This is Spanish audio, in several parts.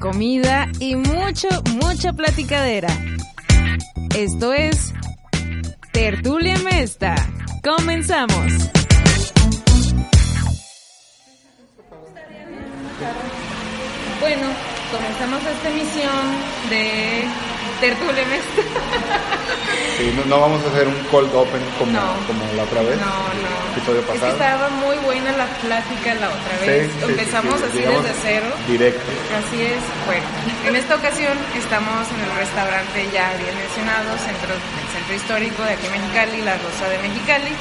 comida y mucho, mucha platicadera. Esto es Tertulia Mesta. Comenzamos. Bueno, comenzamos esta emisión de Tertulia Mesta. Sí, no, no vamos a hacer un cold open como, No. como la otra vez. No, no. Episodio Es que pasado. estaba muy buena la plática la otra Sí, vez. sí, sí, Empezamos sí, así desde cero. Directo. Así es. Bueno, en esta ocasión estamos en el restaurante ya bien mencionado, centro, el centro histórico de aquí en Mexicali, la Rosa de Mexicali.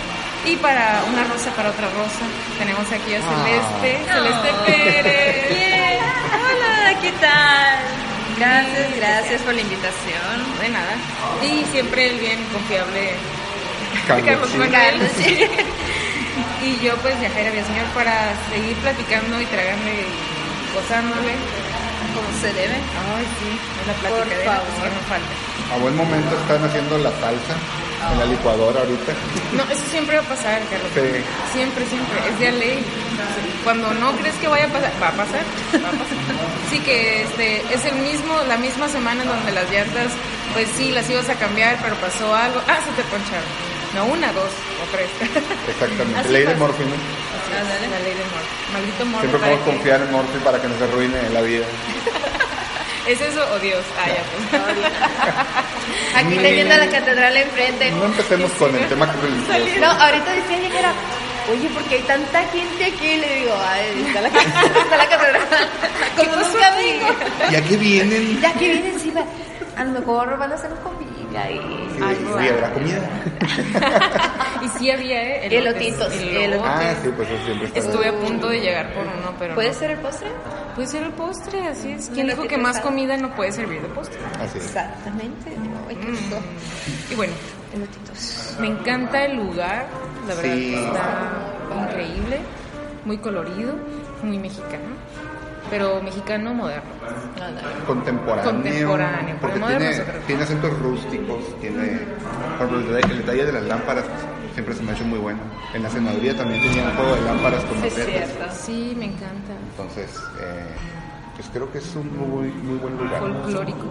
Y para una rosa, para otra rosa, tenemos aquí a Celeste, Ah. Celeste Pérez. Bien. Hola, ¿qué tal? Gracias, gracias por la invitación. De nada. Y siempre el bien confiable Carlos, Carlos sí. Carlos, sí. Y yo pues Yajaira Villaseñor para seguir platicando y tragándole y gozándole. Como se debe. Ay, sí, es la Por plática favor. que no falta. A buen momento están haciendo la salsa en la licuadora ahorita. No, eso siempre va a pasar, Carlos. Sí. Siempre, siempre. Es de ley. Cuando no crees que vaya a pasar, va a pasar. Va a pasar. Sí que este es el mismo, la misma semana en donde las llantas, pues sí, las ibas a cambiar, pero pasó algo. Ah, se te poncharon. No, una, dos o tres. Exactamente. Así Ley de ¿no? La ley del Morphy. Maldito Morphy. Siempre podemos que- confiar en Morphy para que no se arruine la vida. ¿Es eso o Dios? Ah, ya pues. Aquí teniendo la catedral enfrente. No empecemos con el tema religioso. No, ahorita decía ella que era, oye, porque hay tanta gente aquí. Le digo, ay, está la, está la catedral. Como nunca vengo. ¿Ya que vienen? Ya que viene encima, a lo mejor van a hacer un y... Sí, Algo, sí, ah. habrá comida. Y sí había, ¿eh? Elotitos, Elotes. elotes. Ah, sí, pues eso siempre está. Estuve a punto de llegar por uno, pero ¿Puede no. ser el postre? Puede ser el postre, así es. ¿Quién dijo que más asado. comida no puede servir de postre? Así es. Exactamente. Ay, qué rico. Y bueno, Elotitos. me encanta el lugar, la verdad Sí. está increíble, muy colorido, muy mexicano, pero mexicano moderno. Nada. Contemporáneo. Contemporáneo, Porque moderno tiene, tiene acentos rústicos, tiene. Por ejemplo, el detalle, el detalle de las lámparas siempre se me ha hecho muy bueno. En la cenaduría también tenía un juego de lámparas con Sí, es macetas. cierto. Sí, me encanta. Entonces, eh, pues creo que es un muy, muy buen lugar. Folclórico,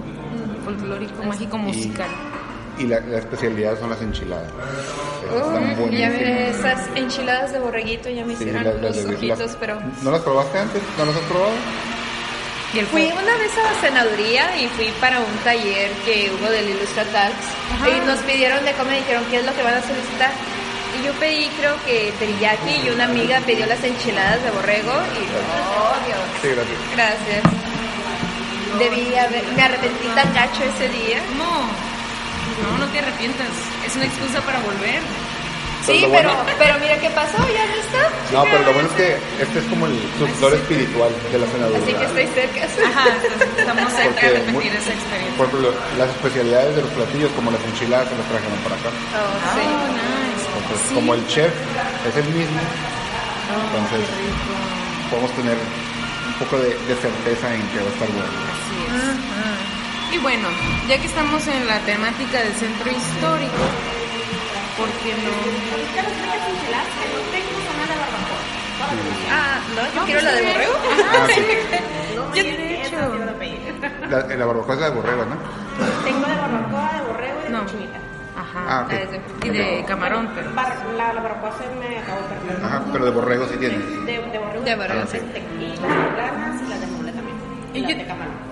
folclórico, mágico, musical. Y la, la especialidad son las enchiladas. Están Ya miré esas enchiladas de borreguito, ya me Sí, hicieron las- las los de- ojitos, las- pero... ¿No las probaste antes? ¿No las has probado? Y Fui una vez a la senaduría y fui para un taller que hubo del Ilustra Ajá. y nos pidieron de comer y dijeron qué es lo que van a solicitar. Y yo pedí creo que teriyaki y una amiga pidió las enchiladas de borrego y oh Dios. Sí, gracias. Gracias. Debí haber, me arrepentí tan gacho ese día. No, no, no te arrepientas. Es una excusa para volver. Sí, pero, bueno- pero mira qué pasó, ya no está. No, pero lo bueno es que este es como el sucesor espiritual de la cenaduría. Así que estoy cerca. Ajá, estamos cerca de repetir muy- esa experiencia. Por ejemplo, las especialidades de los platillos, como las enchiladas, se las trajeron para acá. Oh, sí. Oh, nice. Entonces, Sí. como el chef es el mismo, Oh, entonces podemos tener un poco de, de certeza en que va a estar bueno. Así es. Y bueno, ya que estamos en la temática del centro histórico, ¿por qué no? Ah, no, yo No, quiero pues la de borrego. Ajá, Ah, sí. Yo- de hecho. La, la barbacoa es la de borrego, ¿no? Tengo de barbacoa, de borrego y de No. Ajá. Ah, ok. ese. Y de camarón, pero. Bar- la, la barbacoa se me acabó de perder. Ajá, pero de borrego sí tiene. De, de borrego. De borrego, sí. Y las de planas y las de mole también. Y, Y las yo- de camarón.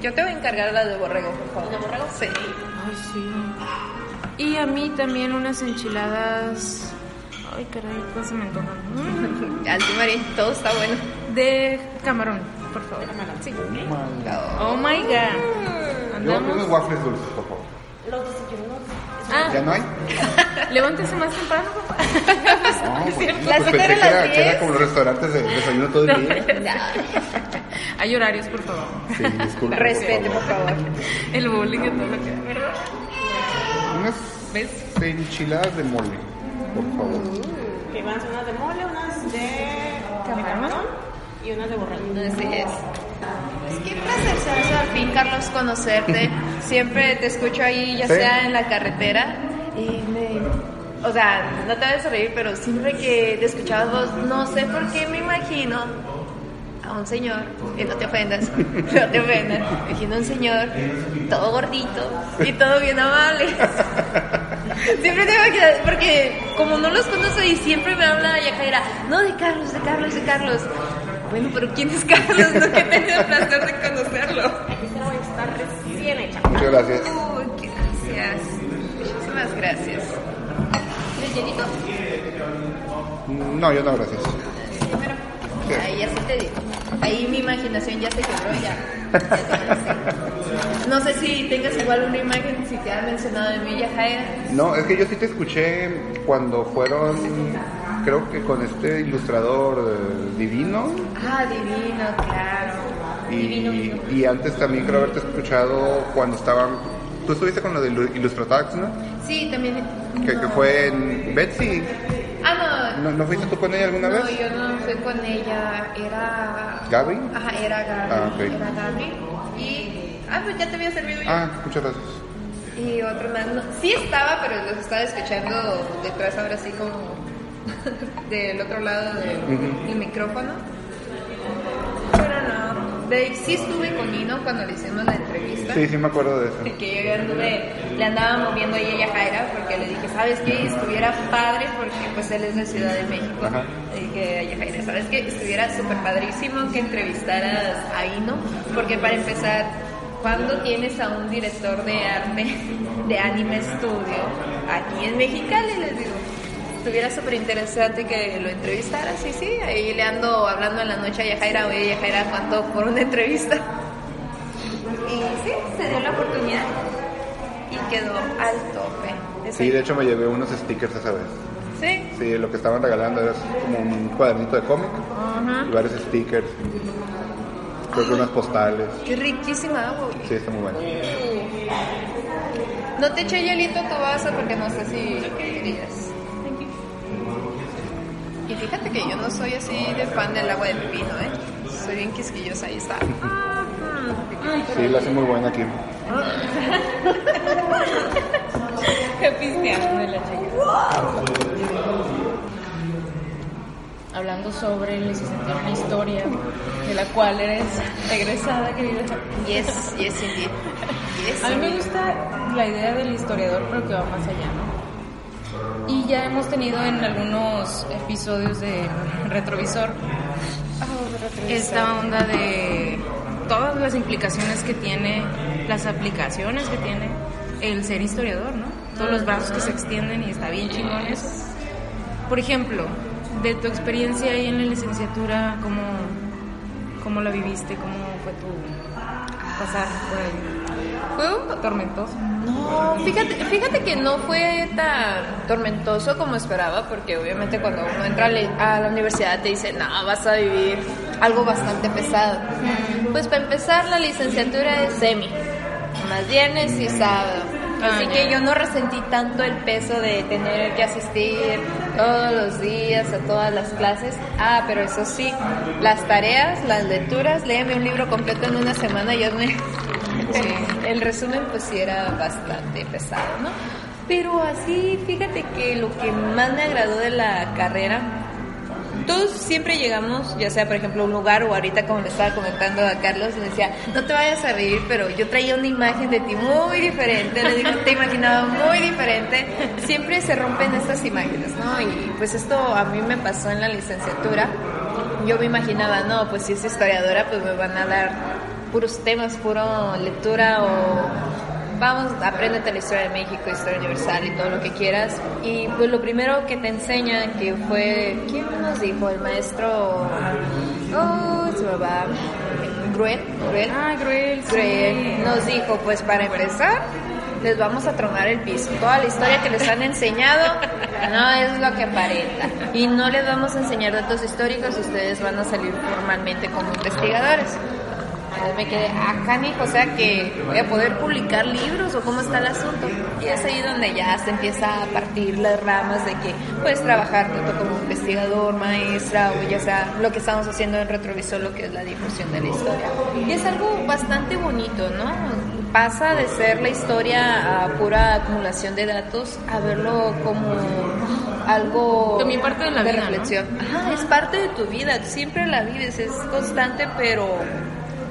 Yo te voy a encargar la de borrego, por favor. ¿De borrego? Sí. Ay, sí. Y a mí también unas enchiladas. Ay, caray, pues se me antojan. Mm. Alti Marín, todo está bueno. De camarón, por favor. Sí. Oh my god. Yo unos waffles dulces, por favor. Los desayunos. Ah, ¿Ya no hay? levántese más temprano, papá. No, bueno, Las pues que pensé que era, que era 10. como los restaurantes de desayuno todo el día. Hay horarios, por favor. Sí, disculpe. Respete, por favor. El bowling y todo lo que. ¿verdad? Unas ¿Ves? enchiladas de mole, por favor. Que van a ser unas de mole, unas de camarón y unas de borrego. Así es. Es que placer al fin, Carlos, conocerte. Siempre te escucho ahí, ya Sí. sea en la carretera, y me... O sea, no te vayas a reír, pero siempre que te escuchabas vos, no sé por qué me imagino a a un señor, y no te ofendas, no te ofendas, imagino un señor todo gordito y todo bien amable. Siempre te imaginas, porque como no los conozco y siempre me habla Yajaira, no de Carlos, de Carlos, de Carlos. Bueno, pero ¿quién es Carlos? No que tenido el placer de conocerlo. Aquí se la voy a estar recién hecha. Muchas gracias. Uy, gracias. Muchísimas gracias. ¿Les llenito? No, yo no, gracias. Ahí ya sí te digo. Ahí mi imaginación ya se quebró ya. No sé si tengas igual una imagen, si te ha mencionado de mí, Yajaira. No, es que yo sí te escuché cuando fueron, creo que con este ilustrador eh, divino. Ah, divino, claro. Divino. Y, y antes también creo haberte escuchado cuando estaban. Tú estuviste con lo de Illustratax, ¿no? Sí, también. Que, que fue en Betsy. Ah, no. ¿No, no fuiste tú con ella alguna No, vez? yo no fui con ella, era... ¿Gaby? Ajá, era Gaby, Ah, ok. era Gaby. Y... Ah, pues ya te había servido yo. Ah, muchas gracias. Y otro más, no, sí estaba, pero los estaba escuchando detrás ahora sí como del otro lado del micrófono. Pero no, de, sí estuve con Nino cuando le hicimos la entrevista. Sí, sí me acuerdo de eso. Que yo anduve, le andaba moviendo a ella Jaira porque le dije, ¿sabes qué? Estuviera padre porque pues él es de Ciudad de México. Ajá. Le dije a ella Jaira, ¿sabes qué? Estuviera súper padrísimo que entrevistaras a Ino porque para empezar, cuando tienes a un director de arte de Anime Studio aquí en Mexicali? Les digo, estuviera súper interesante que lo entrevistaras, sí, sí, ahí le ando hablando en la noche a Yajaira, oye Yajaira, ¿cuánto por una entrevista? Y sí, se dio la oportunidad y quedó al tope. Sí, de hecho me llevé unos stickers esa vez. Sí. Sí, lo que estaban regalando era como un cuadernito de cómic y varios stickers. Creo que unas postales. Qué riquísima agua. Sí, está muy bueno. No te eché hielito a tu vaso porque no sé si querías. Y fíjate que yo no soy así de fan del agua de pepino, ¿eh? Soy bien quisquillosa, ahí está. Sí, la hace muy buena aquí. Qué pisteando de la chica. Hablando sobre licenciatura en historia, de la cual eres egresada, querida. Yes, yes, indeed. Yes, A mí me gusta la idea del historiador, pero que va más allá, ¿no? Y ya hemos tenido en algunos episodios de Retrovisor esta onda de todas las implicaciones que tiene, las aplicaciones que tiene el ser historiador, ¿no? Todos los brazos que se extienden y está bien chingón eso. Por ejemplo, de tu experiencia ahí en la licenciatura, ¿cómo, cómo la viviste? ¿Cómo fue tu pasar por ahí? Fue un ¿Tormentoso? No, fíjate, fíjate que no fue tan tormentoso como esperaba, porque obviamente cuando uno entra a la- universidad te dicen, no, vas a vivir algo bastante pesado. Pues para empezar, la licenciatura es semi, más viernes y sábado. Ah, Así que yo no resentí tanto el peso de tener que asistir todos los días a todas las clases. Ah, pero eso sí, las tareas, las lecturas, léeme un libro completo en una semana y hazme Sí, el resumen pues sí era bastante pesado, ¿no? Pero así, fíjate que lo que más me agradó de la carrera, todos siempre llegamos, ya sea por ejemplo a un lugar o ahorita como le estaba comentando a Carlos, me decía, no te vayas a reír, pero yo traía una imagen de ti muy diferente, le digo, te imaginaba muy diferente, siempre se rompen estas imágenes, ¿no? Y pues esto a mí me pasó en la licenciatura, yo me imaginaba, no, pues si es historiadora, pues me van a dar puros temas, puro lectura o vamos, apréndete la historia de México, historia universal y todo lo que quieras. Y pues lo primero que te enseñan, que fue, ¿quién nos dijo? El maestro, oh, me va, Gruel, Gruel. Ah, Gruel, sí. Gruel nos dijo, pues para empezar, les vamos a tronar el piso. Toda la historia que les han enseñado no es lo que aparenta. Y no les vamos a enseñar datos históricos, ustedes van a salir formalmente como investigadores. Entonces me quedé, ah, canijo, o sea que voy a poder publicar libros o cómo está el asunto. Y es ahí donde ya se empieza a partir las ramas de que puedes trabajar tanto como investigador, maestra o ya sea lo que estamos haciendo en Retrovisor, lo que es la difusión de la historia. Y es algo bastante bonito, ¿no? Pasa de ser la historia a pura acumulación de datos a verlo como algo También parte de la vida, ¿no? reflexión. Ajá, es parte de tu vida, siempre la vives, es constante, pero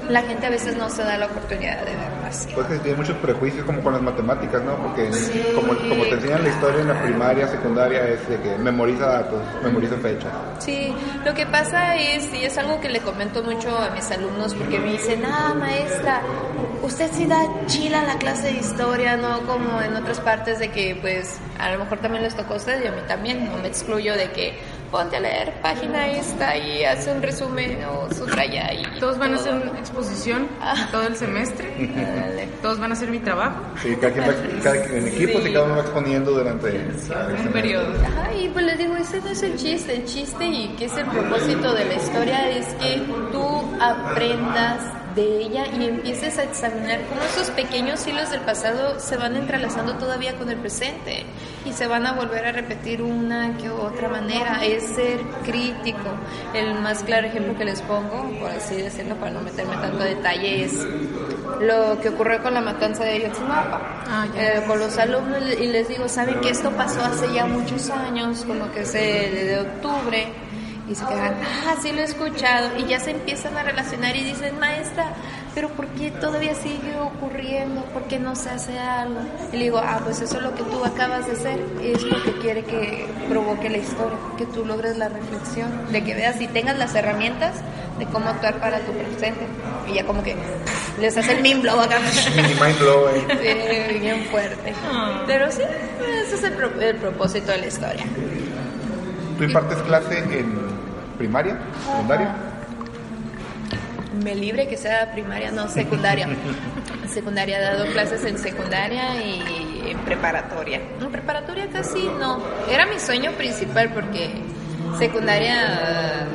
la gente a veces no se da la oportunidad de verlo así. Pues que tiene muchos prejuicios como con las matemáticas, ¿no? Porque como, como te enseñan la historia en la primaria, secundaria, es de que memoriza datos, memoriza fechas. Sí, lo que pasa es, y es algo que le comento mucho a mis alumnos, porque me dicen, ah, maestra, usted sí da chila la clase de historia, no como en otras partes de que, pues, a lo mejor también les tocó a ustedes y a mí también, no me excluyo de que ponte a leer página esta y hace un resumen o subraya y Todos van a hacer una exposición Ah. todo el semestre. Dale. Todos van a hacer mi trabajo. Sí, cada quien va, cada, en equipos y cada uno va exponiendo durante Un periodo. Ajá, y pues les digo, ese no es el chiste, el chiste y que es el propósito de la historia es que tú aprendas de ella y empieces a examinar cómo esos pequeños hilos del pasado se van entrelazando todavía con el presente y se van a volver a repetir una que otra manera, es ser crítico. El más claro ejemplo que les pongo, por así decirlo, para no meterme tanto detalle, es lo que ocurrió con la matanza de Ayotzinapa. Ah. Eh, con los alumnos y les digo, ¿saben que esto pasó hace ya muchos años, como que es el de octubre? Y se quedan, ah, sí lo he escuchado. Y ya se empiezan a relacionar y dicen, maestra, pero ¿por qué todavía sigue ocurriendo? ¿Por qué no se hace algo? Y le digo, ah, pues eso es lo que tú acabas de hacer, es lo que quiere que provoque la historia, que tú logres la reflexión, de que veas y tengas las herramientas de cómo actuar para tu presente. Y ya como que les hace el mind blow acá. Mini mind blowing. Sí, bien fuerte. Ah. Pero sí, ese es el, pro- el propósito de la historia. ¿Tú impartes clase en primaria, secundaria? Me libre que sea primaria, no secundaria. secundaria, he dado clases en secundaria y en preparatoria. En preparatoria casi no. Era mi sueño principal porque secundaria,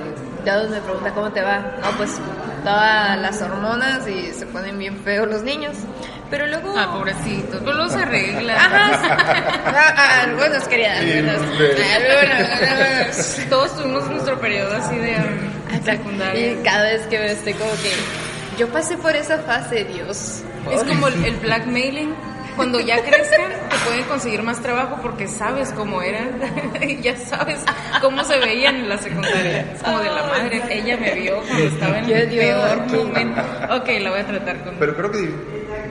ya me pregunta cómo te va, no, pues todas las hormonas y se ponen bien feos los niños. Pero luego... Ah, pobrecito. Pero luego se arregla. Ajá. Ah, ah, algunos querían. Algunos. Todos tuvimos nuestro periodo así de um, secundaria. Y cada vez que me estoy como que yo pasé por esa fase, Dios. Es como el, el blackmailing. Cuando ya crezcan, te pueden conseguir más trabajo porque sabes cómo eran. y ya sabes cómo se veían en la secundaria. Es como de la madre. Ella me vio cuando estaba en el peor momento. Ok, la voy a tratar con. Pero creo que di-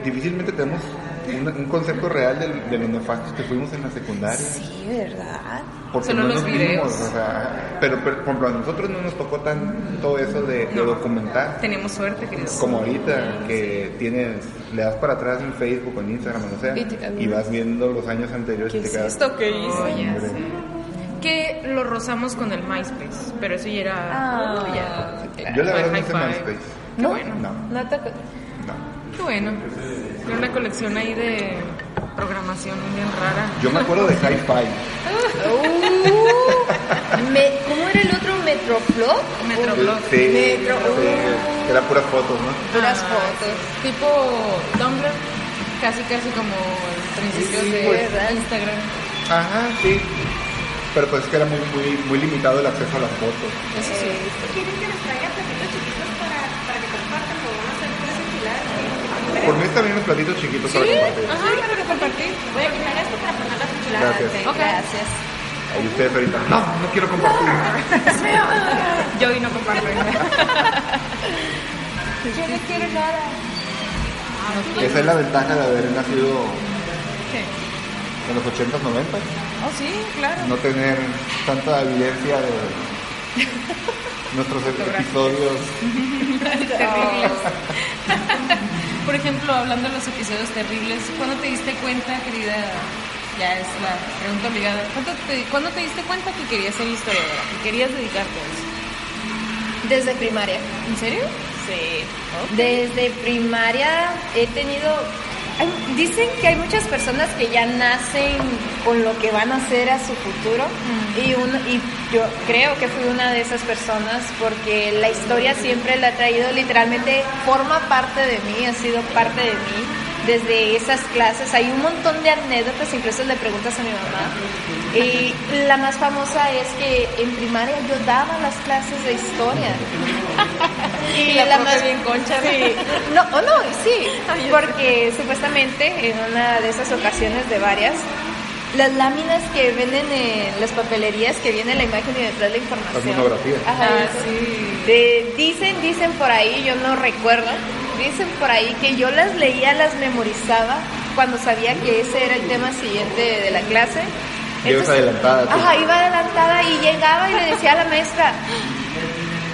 difícilmente tenemos un, un concepto real del- de, los nefastos que fuimos en la secundaria. Sí, ¿verdad? Porque Solo no los nos vimos, videos. o sea, pero, pero, por ejemplo, a nosotros no nos tocó tanto eso de, de No. documentar. Tenemos suerte, Cris. Como ahorita, que tienes, le das para atrás en Facebook o en Instagram, o sea, Y vas viendo los años anteriores ¿Qué y te es quedas. esto que hice? Oh, ya sé. Que lo rozamos con el MySpace, pero eso ya era. Ah, ya. claro. Yo la verdad no five. MySpace. ¿No? bueno. No, No te no. Qué bueno. Era una colección ahí de programación bien rara. Yo me acuerdo de Hi-Fi. Me- ¿Cómo era el otro? ¿Metroflop? Metroblog. Sí, Metro- sí, eran puras fotos, ¿no? Puras Ah, fotos. Tipo Tumblr, casi casi como el principio Sí, de ¿verdad? Instagram. Ajá, sí. Pero pues es que era muy, muy, muy limitado el acceso a las fotos. Eso sí. ¿Quieren que les traiga platitos chiquitos para, para que compartan o van a hacer tres enchiladas? Por mí está bien los platitos chiquitos para compartir. Ajá, para compartir. Voy a quitar esto para poner las enchiladas. Gracias. Ok, Gracias. Ahí ustedes ahorita, no, no quiero compartir. Yo y no comparto. Yo no quiero nada. Esa es la ventaja de haber nacido ¿Qué? en los 80s, 90 Oh, sí, claro. No tener tanta evidencia de nuestros episodios. terribles. Por ejemplo, hablando de los episodios terribles, ¿cuándo te diste cuenta, querida? Ya es la pregunta obligada. ¿Cuándo te, ¿cuándo te diste cuenta que querías ser historiadora? Que querías dedicarte a eso. Desde primaria. ¿En serio? Sí. Desde primaria he tenido... dicen que hay muchas personas que ya nacen con lo que van a hacer a su futuro y, uno, y yo creo que fui una de esas personas porque la historia siempre la ha traído literalmente, forma parte de mí, ha sido parte de mí. Desde esas clases hay un montón de anécdotas, incluso le preguntas a mi mamá. Y la más famosa es que en primaria yo daba las clases de historia. Y la profe bien concha, ¿no? Sí. No, o no, sí, porque supuestamente en una de esas ocasiones de varias, las láminas que venden en las papelerías que viene la imagen y detrás la información. Las monografías. Ajá, Ah, sí. De- dicen, dicen por ahí, yo no recuerdo, dicen por ahí que yo las leía, las memorizaba cuando sabía que ese era el tema siguiente de la clase. Adelantada, tú. Ajá, iba adelantada y llegaba y le decía a la maestra,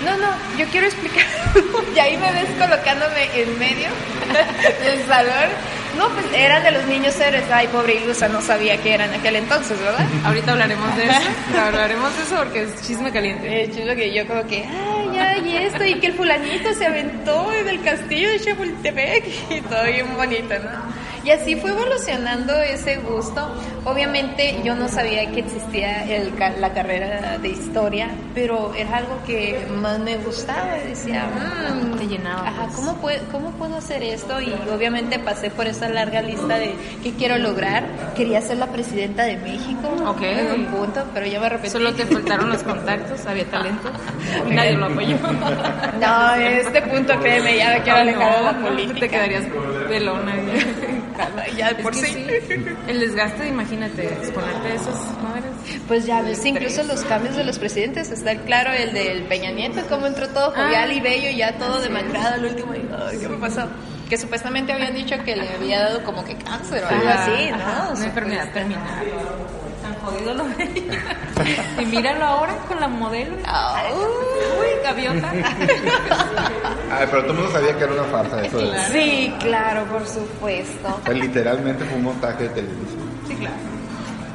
no, no, yo quiero explicar. y ahí me ves colocándome en medio del salón. No, pues eran de los niños héroes. Ay, pobre Ilusa, no sabía que era en aquel entonces, ¿verdad? Ahorita hablaremos de eso. Hablaremos de eso porque es chisme caliente. Eh, chido que yo como que, ay, ay, y esto, y que el fulanito se aventó en el castillo de Chapultepec y todo bien bonito, ¿no? Y así fue evolucionando ese gusto. Obviamente yo no sabía que existía el la carrera de historia, pero era algo que más me gustaba. Decía, "Mm, Te llenaba, Ajá, pues. ¿cómo, puedo, ¿cómo puedo hacer esto? Y obviamente pasé por esa larga lista de qué quiero lograr. Quería ser la presidenta de México Ok. en un punto, pero ya me arrepentí. Solo te faltaron los contactos, había talento y nadie lo apoyó. No, en este punto, créeme, ya me quiero Ay, alejar de la no, no, política. Te quedarías pelona. Ya por que sí. El desgaste, imagínate, exponerte a esas madres. Pues ya ves, incluso los cambios de los presidentes, está claro el del Peña Nieto, cómo entró todo jovial Ah. y bello, ya todo demacrado al último, ay, ¿qué me pasó? Que supuestamente habían dicho que le había dado como que cáncer o algo así, ¿no? O Una sea, enfermedad pues, terminal. Jodido lo veía. Y míralo ahora con la modelo. Ay. Uy, gaviota. Ay, pero todo el mundo sabía que era una farsa eso. de- Claro. Sí, claro, por supuesto. O sea, literalmente fue un montaje de televisión. Sí, claro.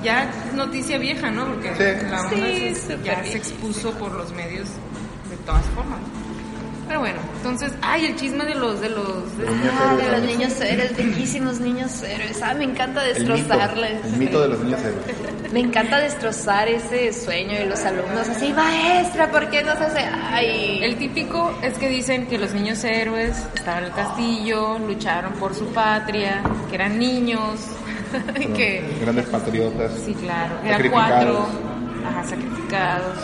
Ya noticia vieja, ¿no? Porque Sí. la onda Sí, ya se expuso por los medios de todas formas. Pero bueno, entonces, ay, el chisme de los, de los, de- Los niños Ah, de héroes, los ¿sabes? niños héroes, bellísimos niños héroes. Ah, me encanta El mito, destrozarles. el mito de los niños héroes. Me encanta destrozar ese sueño y los alumnos así, maestra, ¿por qué nos hace? Ay, El típico es que dicen que los niños héroes estaban en el castillo, lucharon por su patria, que eran niños, que, Grandes patriotas. sí, claro, eran cuatro, ajá, sacrificados.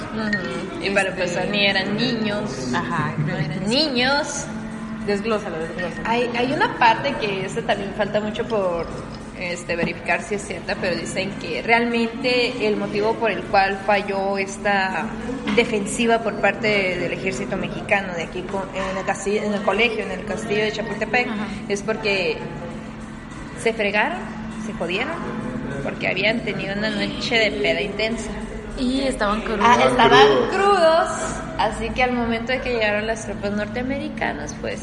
Y para Este- empezar, ni eran niños. ajá, No eran niños. desglósalo, desglósalo. Hay, hay una parte que esta también falta mucho por este, verificar si es cierta, pero dicen que realmente el motivo por el cual falló esta defensiva por parte del ejército mexicano de aquí con- en el, castillo, en el colegio, en el castillo de Chapultepec, Ajá. es porque se fregaron, se jodieron, porque habían tenido una noche de peda intensa. Y estaban crudos. Ah, Estaban estaban crudos. crudos, así que al momento de que llegaron las tropas norteamericanas, pues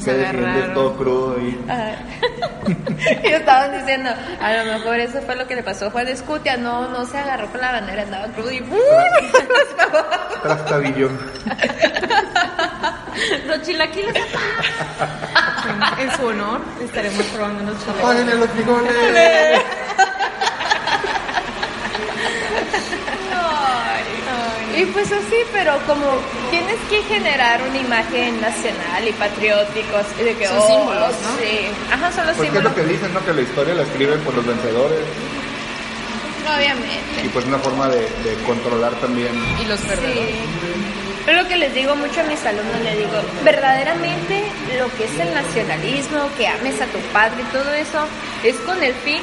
Se defiende agarraron. todo crudo y Ah. y estaban diciendo, a lo mejor eso fue lo que le pasó a Juan Escutia, no, no se agarró con la bandera, andaba crudo y ¡uh! trastabillo. Los chilaquiles. en su honor estaremos probando los chilaquiles. ¡Páguenle los frijoles! Y pues así, pero como tienes que generar una imagen nacional y patriótico, así de que Son oh, símbolos, ¿no? Sí, ajá, son los Pues qué es símbolos, lo que dicen, ¿no? Que la historia la escriben por los vencedores obviamente. y pues una forma de, de controlar también. Y los Sí. perdedores. Es lo que les digo mucho a mis alumnos, les digo, verdaderamente lo que es el nacionalismo, que ames a tu padre y todo eso, es con el fin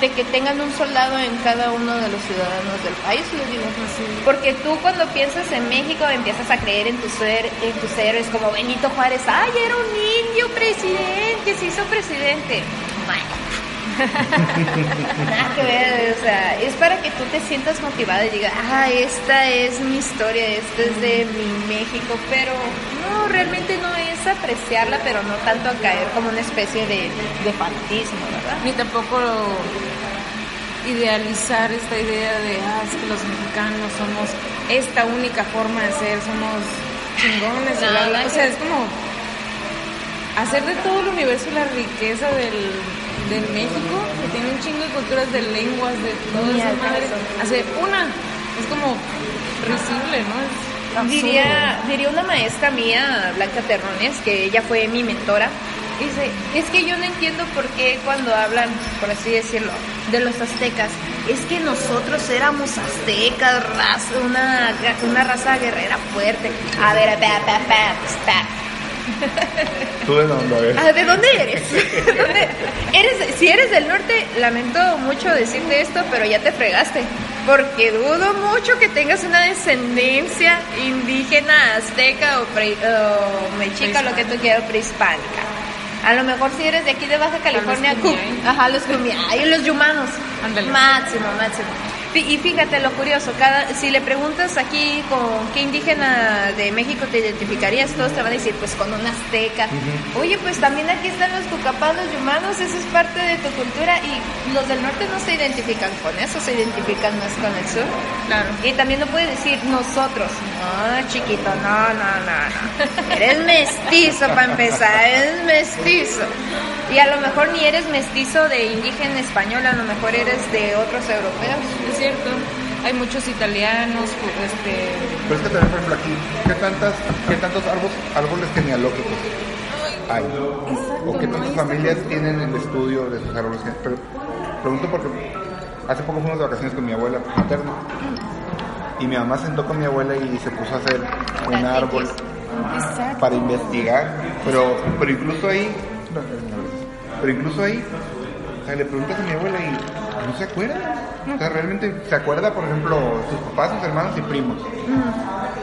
de que tengan un soldado en cada uno de los ciudadanos del país, les digo. Porque tú cuando piensas en México empiezas a creer en tus, her- en tus héroes como Benito Juárez, ay, era un indio presidente, se hizo presidente. Bueno, Nada que ver, o sea, es para que tú te sientas motivada y digas, ah, esta es mi historia, esta es de mi México, pero no, realmente no es apreciarla, pero no tanto a caer como una especie de, de fanatismo, ¿verdad? Ni tampoco idealizar esta idea de, ah, es que los mexicanos somos esta única forma de ser, somos chingones. No, o sea, es como hacer de todo el universo la riqueza del, del México, que tiene un chingo de culturas, de lenguas, de todo Ni esa al madre. caso. Hacer una, es como risible, ¿no? Es. Diría, diría una maestra mía, Blanca Terrones, que ella fue mi mentora, dice, es que yo no entiendo por qué cuando hablan, por así decirlo, de los aztecas, es que nosotros éramos aztecas, raza, una, una raza guerrera fuerte. A ver, pa, pa, pues, pa. ¿Tú de dónde? Ah, ¿De dónde eres? ¿De dónde eres? Si eres del norte, lamento mucho decirte esto, pero ya te fregaste. Porque dudo mucho que tengas una descendencia indígena, azteca o, pre- o mexica, lo que tú quieras, prehispánica. A lo mejor si eres de aquí de Baja California, los Kumiai. ajá, los yumanos. Máximo, máximo. Y fíjate lo curioso, cada, si le preguntas aquí con qué indígena de México te identificarías, todos te van a decir, pues con un azteca. Oye, pues también aquí están los cucapás, los yumanos, eso es parte de tu cultura y los del norte no se identifican con eso, se identifican más con el sur. Claro. Y también no puedes decir nosotros. No, chiquito, no, no, no, no. Eres mestizo para empezar, eres mestizo. Y a lo mejor ni eres mestizo de indígena español, a lo mejor eres de otros europeos. Cierto. Hay muchos italianos, ju- este, Pero es que también, por ejemplo, aquí, ¿qué, tantas, qué tantos árboles, árboles genealógicos hay? ¿O qué tantas familias tienen el estudio de sus árboles genealógicos? Pero pregunto porque hace poco fuimos de vacaciones con mi abuela materna y mi mamá sentó con mi abuela y se puso a hacer un árbol para investigar, pero, pero incluso ahí, pero incluso ahí, sea, le preguntas a mi abuela y no se acuerda. O sea, realmente se acuerda, por ejemplo, sus papás, sus hermanos y primos.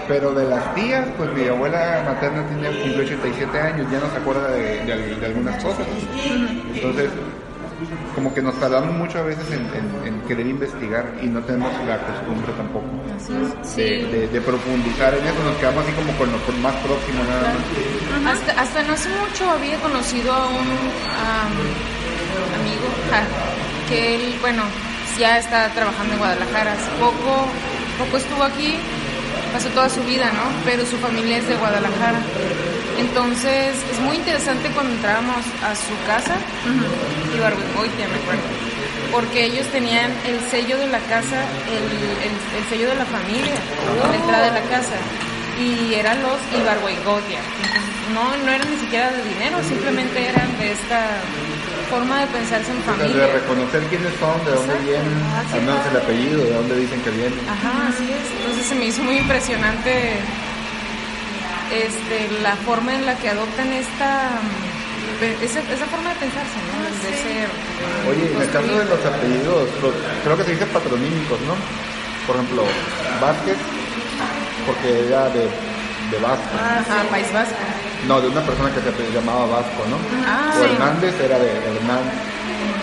Pero de las tías, pues mi abuela materna tiene cumplió 87 años, ya no se acuerda de, de al- de algunas cosas. Entonces, como que nos tardamos mucho a veces en, en- en querer investigar y no tenemos la costumbre tampoco de, de- de profundizar en eso, nos quedamos así como con lo con más próximo nada más. Hasta, hasta no hace mucho había conocido a un amigo ja, que él, bueno, ya está trabajando en Guadalajara. Hace poco, poco estuvo aquí, pasó toda su vida, ¿no? Pero su familia es de Guadalajara. Entonces es muy interesante cuando entrábamos a su casa, Ibargüengoitia, me acuerdo, porque ellos tenían el sello de la casa, el, el- el sello de la familia, la entrada de la casa, y eran los Ibargüengoitia. No, no eran ni siquiera de dinero, simplemente eran de esta forma de pensarse en sea, de familia. reconocer quiénes son, de dónde Exacto. vienen, Ah, sí, al menos el apellido, de dónde dicen que vienen. Ajá, así es. Entonces se me hizo muy impresionante este, la forma en la que adoptan esta esa, esa forma de pensarse, ¿no? De ser. Oye, en el caso de los apellidos, los- creo que se dice patronímicos, ¿no? Por ejemplo, Vázquez, porque era de, de Vasco. Ajá, País Vasco. No, de una persona que se llamaba Vasco, ¿no? Ah, o sí. Hernández era de Hernán.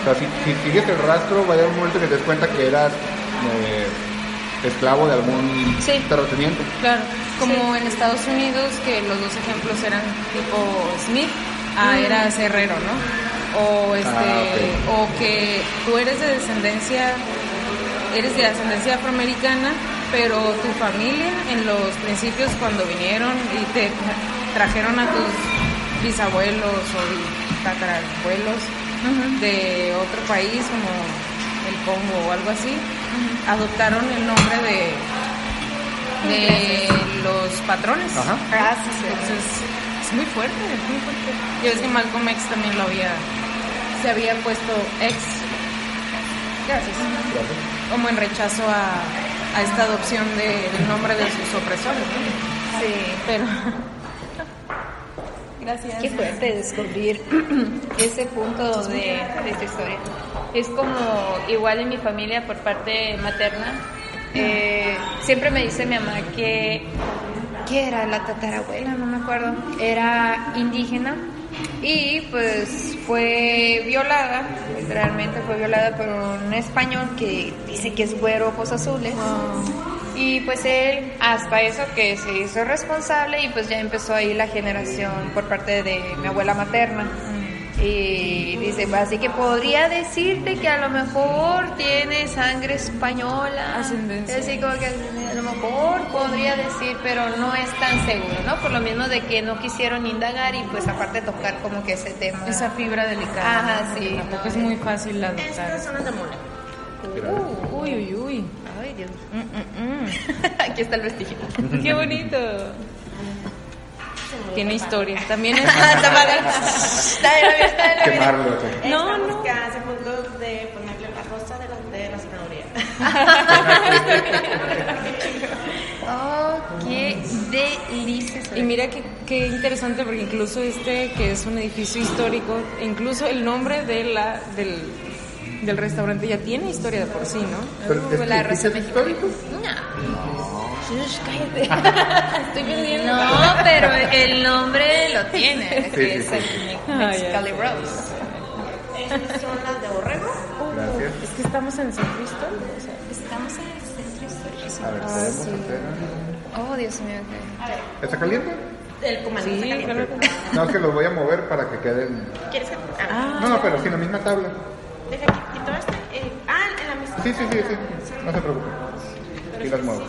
O sea, si, si sigues el rastro, va a haber un momento que te des cuenta que eras eh, esclavo de algún Sí. terrateniente. Claro, como en Estados Unidos, que los dos ejemplos eran tipo Smith, ah, eras herrero, ¿no? O, este, Ah, o que tú eres de descendencia, eres de ascendencia afroamericana, pero tu familia en los principios cuando vinieron y te trajeron a tus bisabuelos o tatarabuelos de otro país como el Congo o algo así, adoptaron el nombre de de los patrones. Sí, sí. Entonces, es muy fuerte, es muy fuerte. Yo ves que Malcolm X también lo había, se había puesto ex, gracias, como en rechazo a, a esta adopción de- del nombre de sus opresores, ¿no? Sí. Pero, gracias. Qué fuerte descubrir ese punto de, de tu historia. Es como igual en mi familia por parte materna. eh, siempre me dice mi mamá que, que era la tatarabuela, no me acuerdo, era indígena y pues fue violada, literalmente fue violada por un español que dice que es güero, ojos azules. Y pues él, hasta eso que se hizo responsable y pues ya empezó ahí la generación por parte de mi abuela materna. Y dice, así que podría decirte que a lo mejor tiene sangre española. Ascendencia. Así como que a lo mejor podría decir, pero no es tan seguro, ¿no? Por lo mismo de que no quisieron indagar y pues aparte tocar como que ese tema. Esa fibra delicada. Ajá, ¿no? sí. Tampoco es muy fácil Es adoptar. personas de mole. Uh, uy, uy, uy. Ay, Dios. Mm, mm, mm. Aquí está el vestigio. Qué bonito. Tiene historia. También es. Quemarlo. No, no. que hace punto de ponerle la rosa de la, de la zanahoria. Oh, qué delicia. Y mira qué, qué interesante porque incluso este que es un edificio histórico, incluso el nombre de la del, del restaurante ya tiene historia de por sí, ¿no? Pero ¿es la edificios raza históricos? Shush, cállate. Estoy vendiendo. No, pero el nombre lo tiene, Sí, que sí, es sí. el Ah, Mexicali ya. Rose. Estas son las de borrego. Gracias. Es que estamos en el centro histórico, o sea, Estamos en el centro histórico. A ver, Ah, podemos sí. hacer. Oh, Dios mío. ok. ¿Está caliente? El comando sí, está caliente. No, es que los voy a mover para que queden. ¿Quieres que.? Ah, No, no, pero sí, en la misma tabla. deja que quito este. eh, ah, en la misma. Sí, sí, sí, sí. No se preocupe. Y las sí muevo.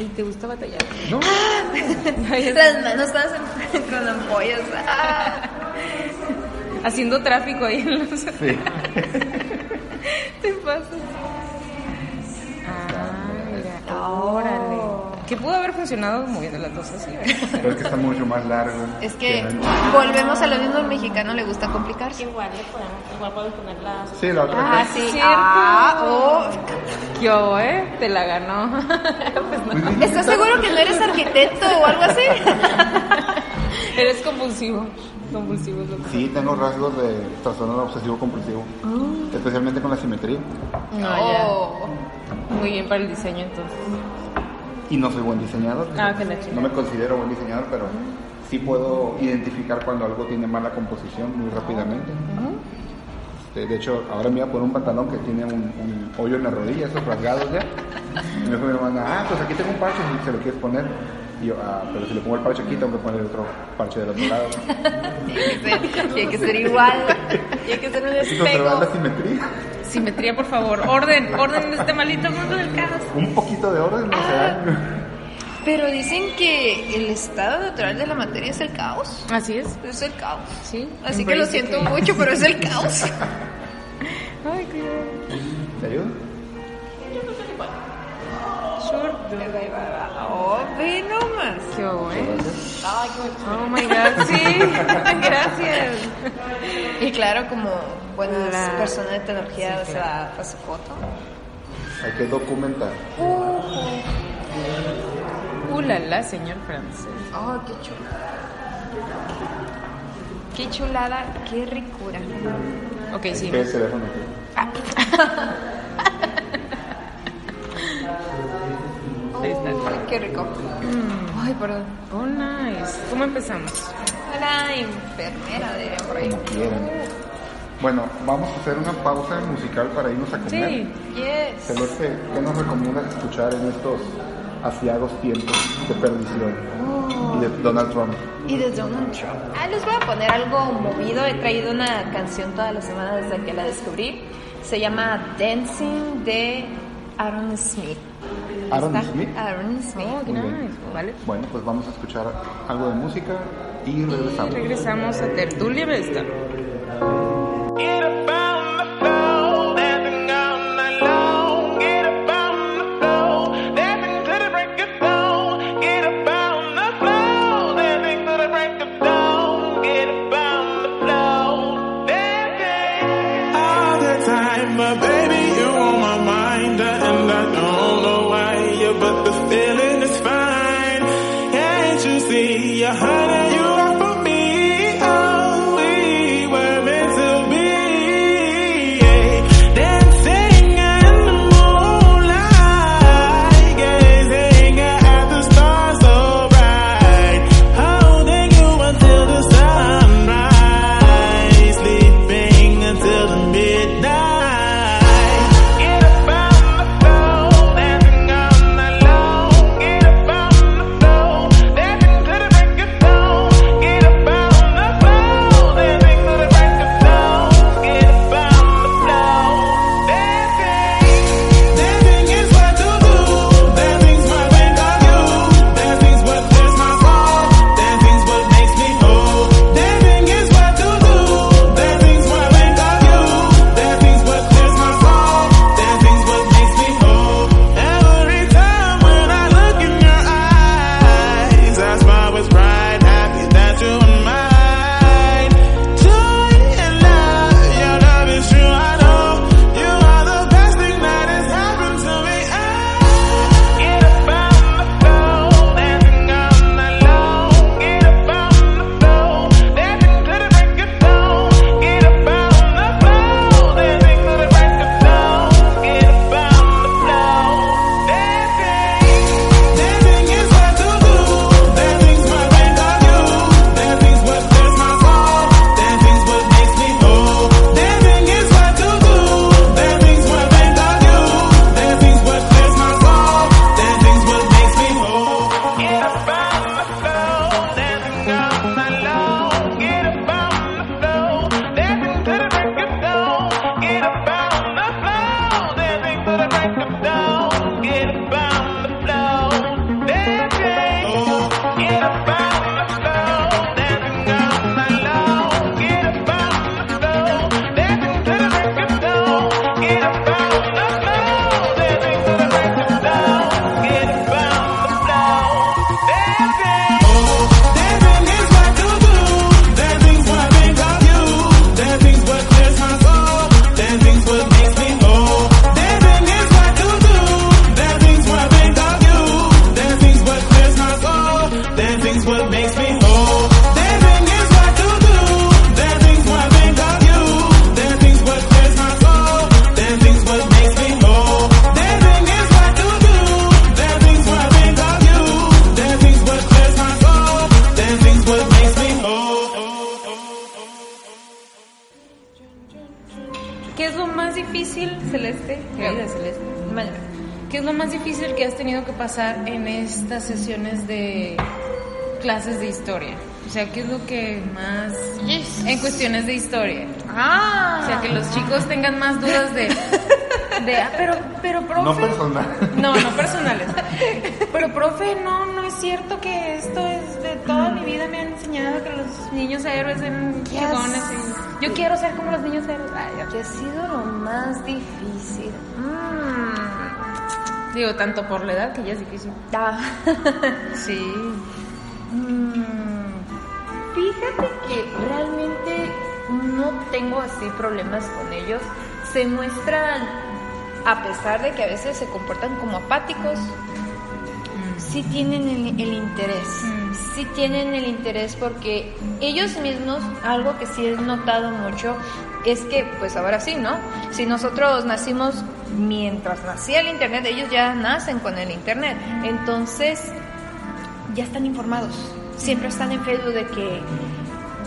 Ay, ¿te gusta batallar? No, Las manos todas en- con ampollas. Ah. Haciendo tráfico ahí en los... sí. te pasas. Ah, mira, órale. Que pudo haber funcionado moviendo las dos así. Pero es que está mucho más largo. Es que volvemos a lo mismo, al mexicano le gusta complicarse. Igual le podemos, igual podemos poner las. Sí, la otra. Ah, sí. cierto. Ah, oh. Yo, ¿eh? Te la ganó. Pues no. ¿Estás seguro que no eres arquitecto o algo así? Eres compulsivo. Compulsivo es lo que... Sí, tengo rasgos de trastorno obsesivo compulsivo. Especialmente con la simetría. No, Oh. ya. Muy bien para el diseño entonces. Y no soy buen diseñador. Ah, que la chica. No me considero buen diseñador, pero sí puedo identificar cuando algo tiene mala composición muy rápidamente. Este, de hecho, ahora me iba a poner un pantalón que tiene un, un hoyo en la rodilla, esos rasgados ya. Y me dijo mi hermana, ah, pues aquí tengo un parche si se lo quieres poner. Y yo, ah, pero si le pongo el parche aquí, tengo que poner otro parche del otro lado. Tiene que ser, tiene que ser igual. Tiene que ser un Y conservar espejo. la simetría. Simetría, por favor. Orden, orden en este maldito mundo del caos. Un poquito de orden no se da. Pero dicen que el estado natural de la materia es el caos. Así es. Es el caos. Sí. Así que lo siento que- mucho, pero es el caos. Ay, cuidado. ¿Te? Sure. Oh, ve nomás. Qué bueno. Oh my god, sí. Gracias. Y claro, como buenas La- personas de tecnología, o sea, para su foto. Hay que documentar. Uh, la, la, señor francés. Oh, qué chulada. Qué chulada, qué ricura. Ok, sí. ¿Qué es el teléfono aquí? Ahí está. Ay, qué rico. Ay, perdón. Oh, nice. ¿Cómo empezamos? La enfermera, diría por ahí. Como quieran. Bueno, vamos a hacer una pausa musical para irnos a comer. Sí. Yes. ¿qué nos recomiendas escuchar en estos asiagos tiempos de perdición y de Donald Trump? Y de Donald Trump. Ah, les voy a poner algo movido. He traído una canción toda la semana desde que la descubrí. Se llama Dancing de Aaron Smith. Aaron Está- Smith. Aaron Smith. Oh, qué nice. Vale. Bueno, pues vamos a escuchar algo de música y Y regresamos. regresamos a Tertulia Vesta. Get up on the yo quiero ser como los niños héroes. ¿Qué ha sido lo más difícil? Mm. Digo, tanto por la edad que ya es difícil. Ah. Sí. Mm, Fíjate que realmente no tengo así problemas con ellos. Se muestran, a pesar de que a veces se comportan como apáticos, sí tienen el, el interés. Sí tienen el interés porque ellos mismos, algo que sí he notado mucho, es que, pues ahora sí, ¿no? Si nosotros nacimos mientras nacía el Internet, ellos ya nacen con el Internet. Entonces, ya están informados. Siempre están en Facebook de que,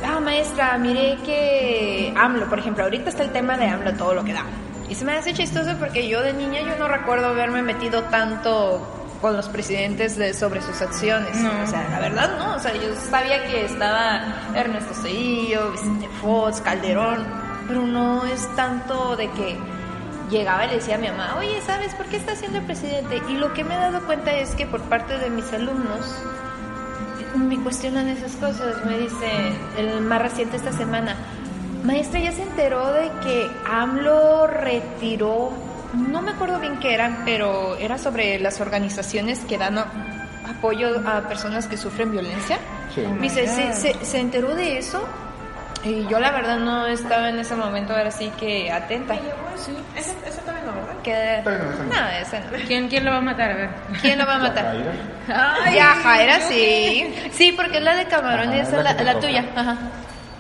ah, maestra, miré que AMLO, por ejemplo, ahorita está el tema de AMLO, todo lo que da. Y se me hace chistoso porque yo de niña yo no recuerdo haberme metido tanto con los presidentes de, sobre sus acciones. No. O sea, la verdad no. O sea, yo sabía que estaba Ernesto Cedillo, Vicente Fox, Calderón, pero no es tanto de que llegaba y le decía a mi mamá, oye, ¿sabes por qué está siendo el presidente? Y lo que me he dado cuenta es que por parte de mis alumnos me cuestionan esas cosas. Me dice, el más reciente esta semana, maestra, ya se enteró de que AMLO retiró, no me acuerdo bien qué eran, pero era sobre las organizaciones que dan a- apoyo a personas que sufren violencia. Sí. Dice, ¿se, se, se enteró de eso? Y yo la verdad no estaba en ese momento ahora sí que atenta. Sí. Ese también no, ¿verdad? Que... No, ese no. ¿Quién, ¿Quién lo va a matar? A ver. ¿Quién lo va a matar? Jaira. Ay, Ya, Jaira, sí. Sí, porque es la de camarón y esa es la la, la tuya. Ajá.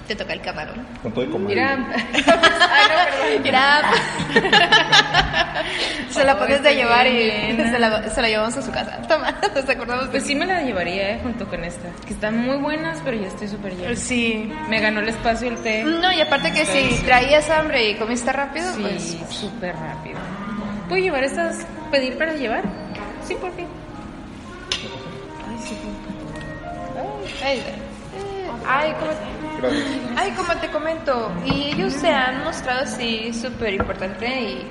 Te toca el camarón. Con todo y como. Mira. Ay, no, se la Oh, pones de llevar y se la, se la llevamos a su casa. Toma, nos acordamos de Pues sí me la llevaría eh, junto con esta. Que están muy buenas, pero ya estoy súper llena. Sí. Me ganó el espacio el té. No, y aparte que si traías hambre y comiste rápido, pues. Sí, súper rápido. ¿Puedo llevar estas? ¿Pedir para llevar? Sí, por fin. Ay, sí, por Ay, eh, ay, como, Gracias. Ay, como te comento, y ellos se han mostrado así súper importante y,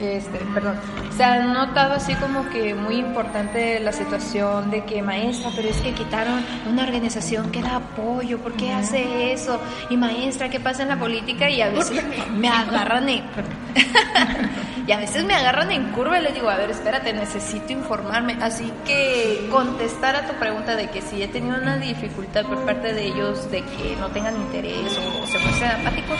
este, perdón, se han notado así como que muy importante la situación de que maestra, pero es que quitaron una organización que da apoyo, ¿por qué hace eso? Y maestra, ¿qué pasa en la política? Y a veces me agarran en, y a veces me agarran en curva y les digo, a ver, espérate, necesito informarme. Así que contestar a tu pregunta de que si he tenido una dificultad por parte de ellos de que no tengan interés o se muestren apáticos,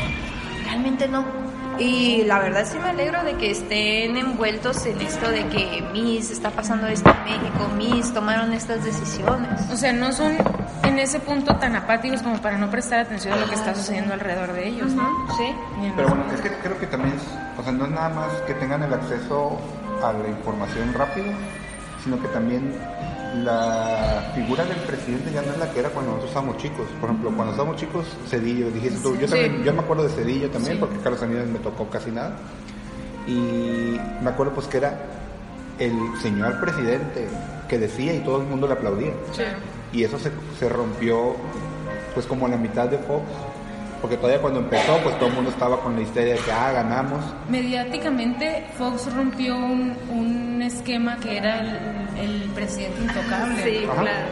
realmente no. Y la verdad sí me alegro de que estén envueltos en esto de que Miss está pasando esto en México, Miss tomaron estas decisiones. O sea, no son en ese punto tan apáticos como para no prestar atención a lo que está sucediendo alrededor de ellos, ¿no? ¿Sí? Pero bueno, es que creo que también, es- o sea, no es nada más que tengan el acceso a la información rápido, sino que también la figura del presidente ya no es la que era cuando nosotros estábamos chicos. Por ejemplo, cuando estábamos chicos, Cedillo, dijiste tú, yo, también, yo me acuerdo de Cedillo también, Sí. porque Carlos Salinas me tocó casi nada. Y me acuerdo pues que era el señor presidente que decía y todo el mundo le aplaudía. Y eso se, se rompió pues como la mitad de Fox. Porque todavía cuando empezó, pues todo el mundo estaba con la histeria de que, ah, ganamos. Mediáticamente, Fox rompió un, un esquema que era el, el presidente intocable. Sí, Ajá. claro.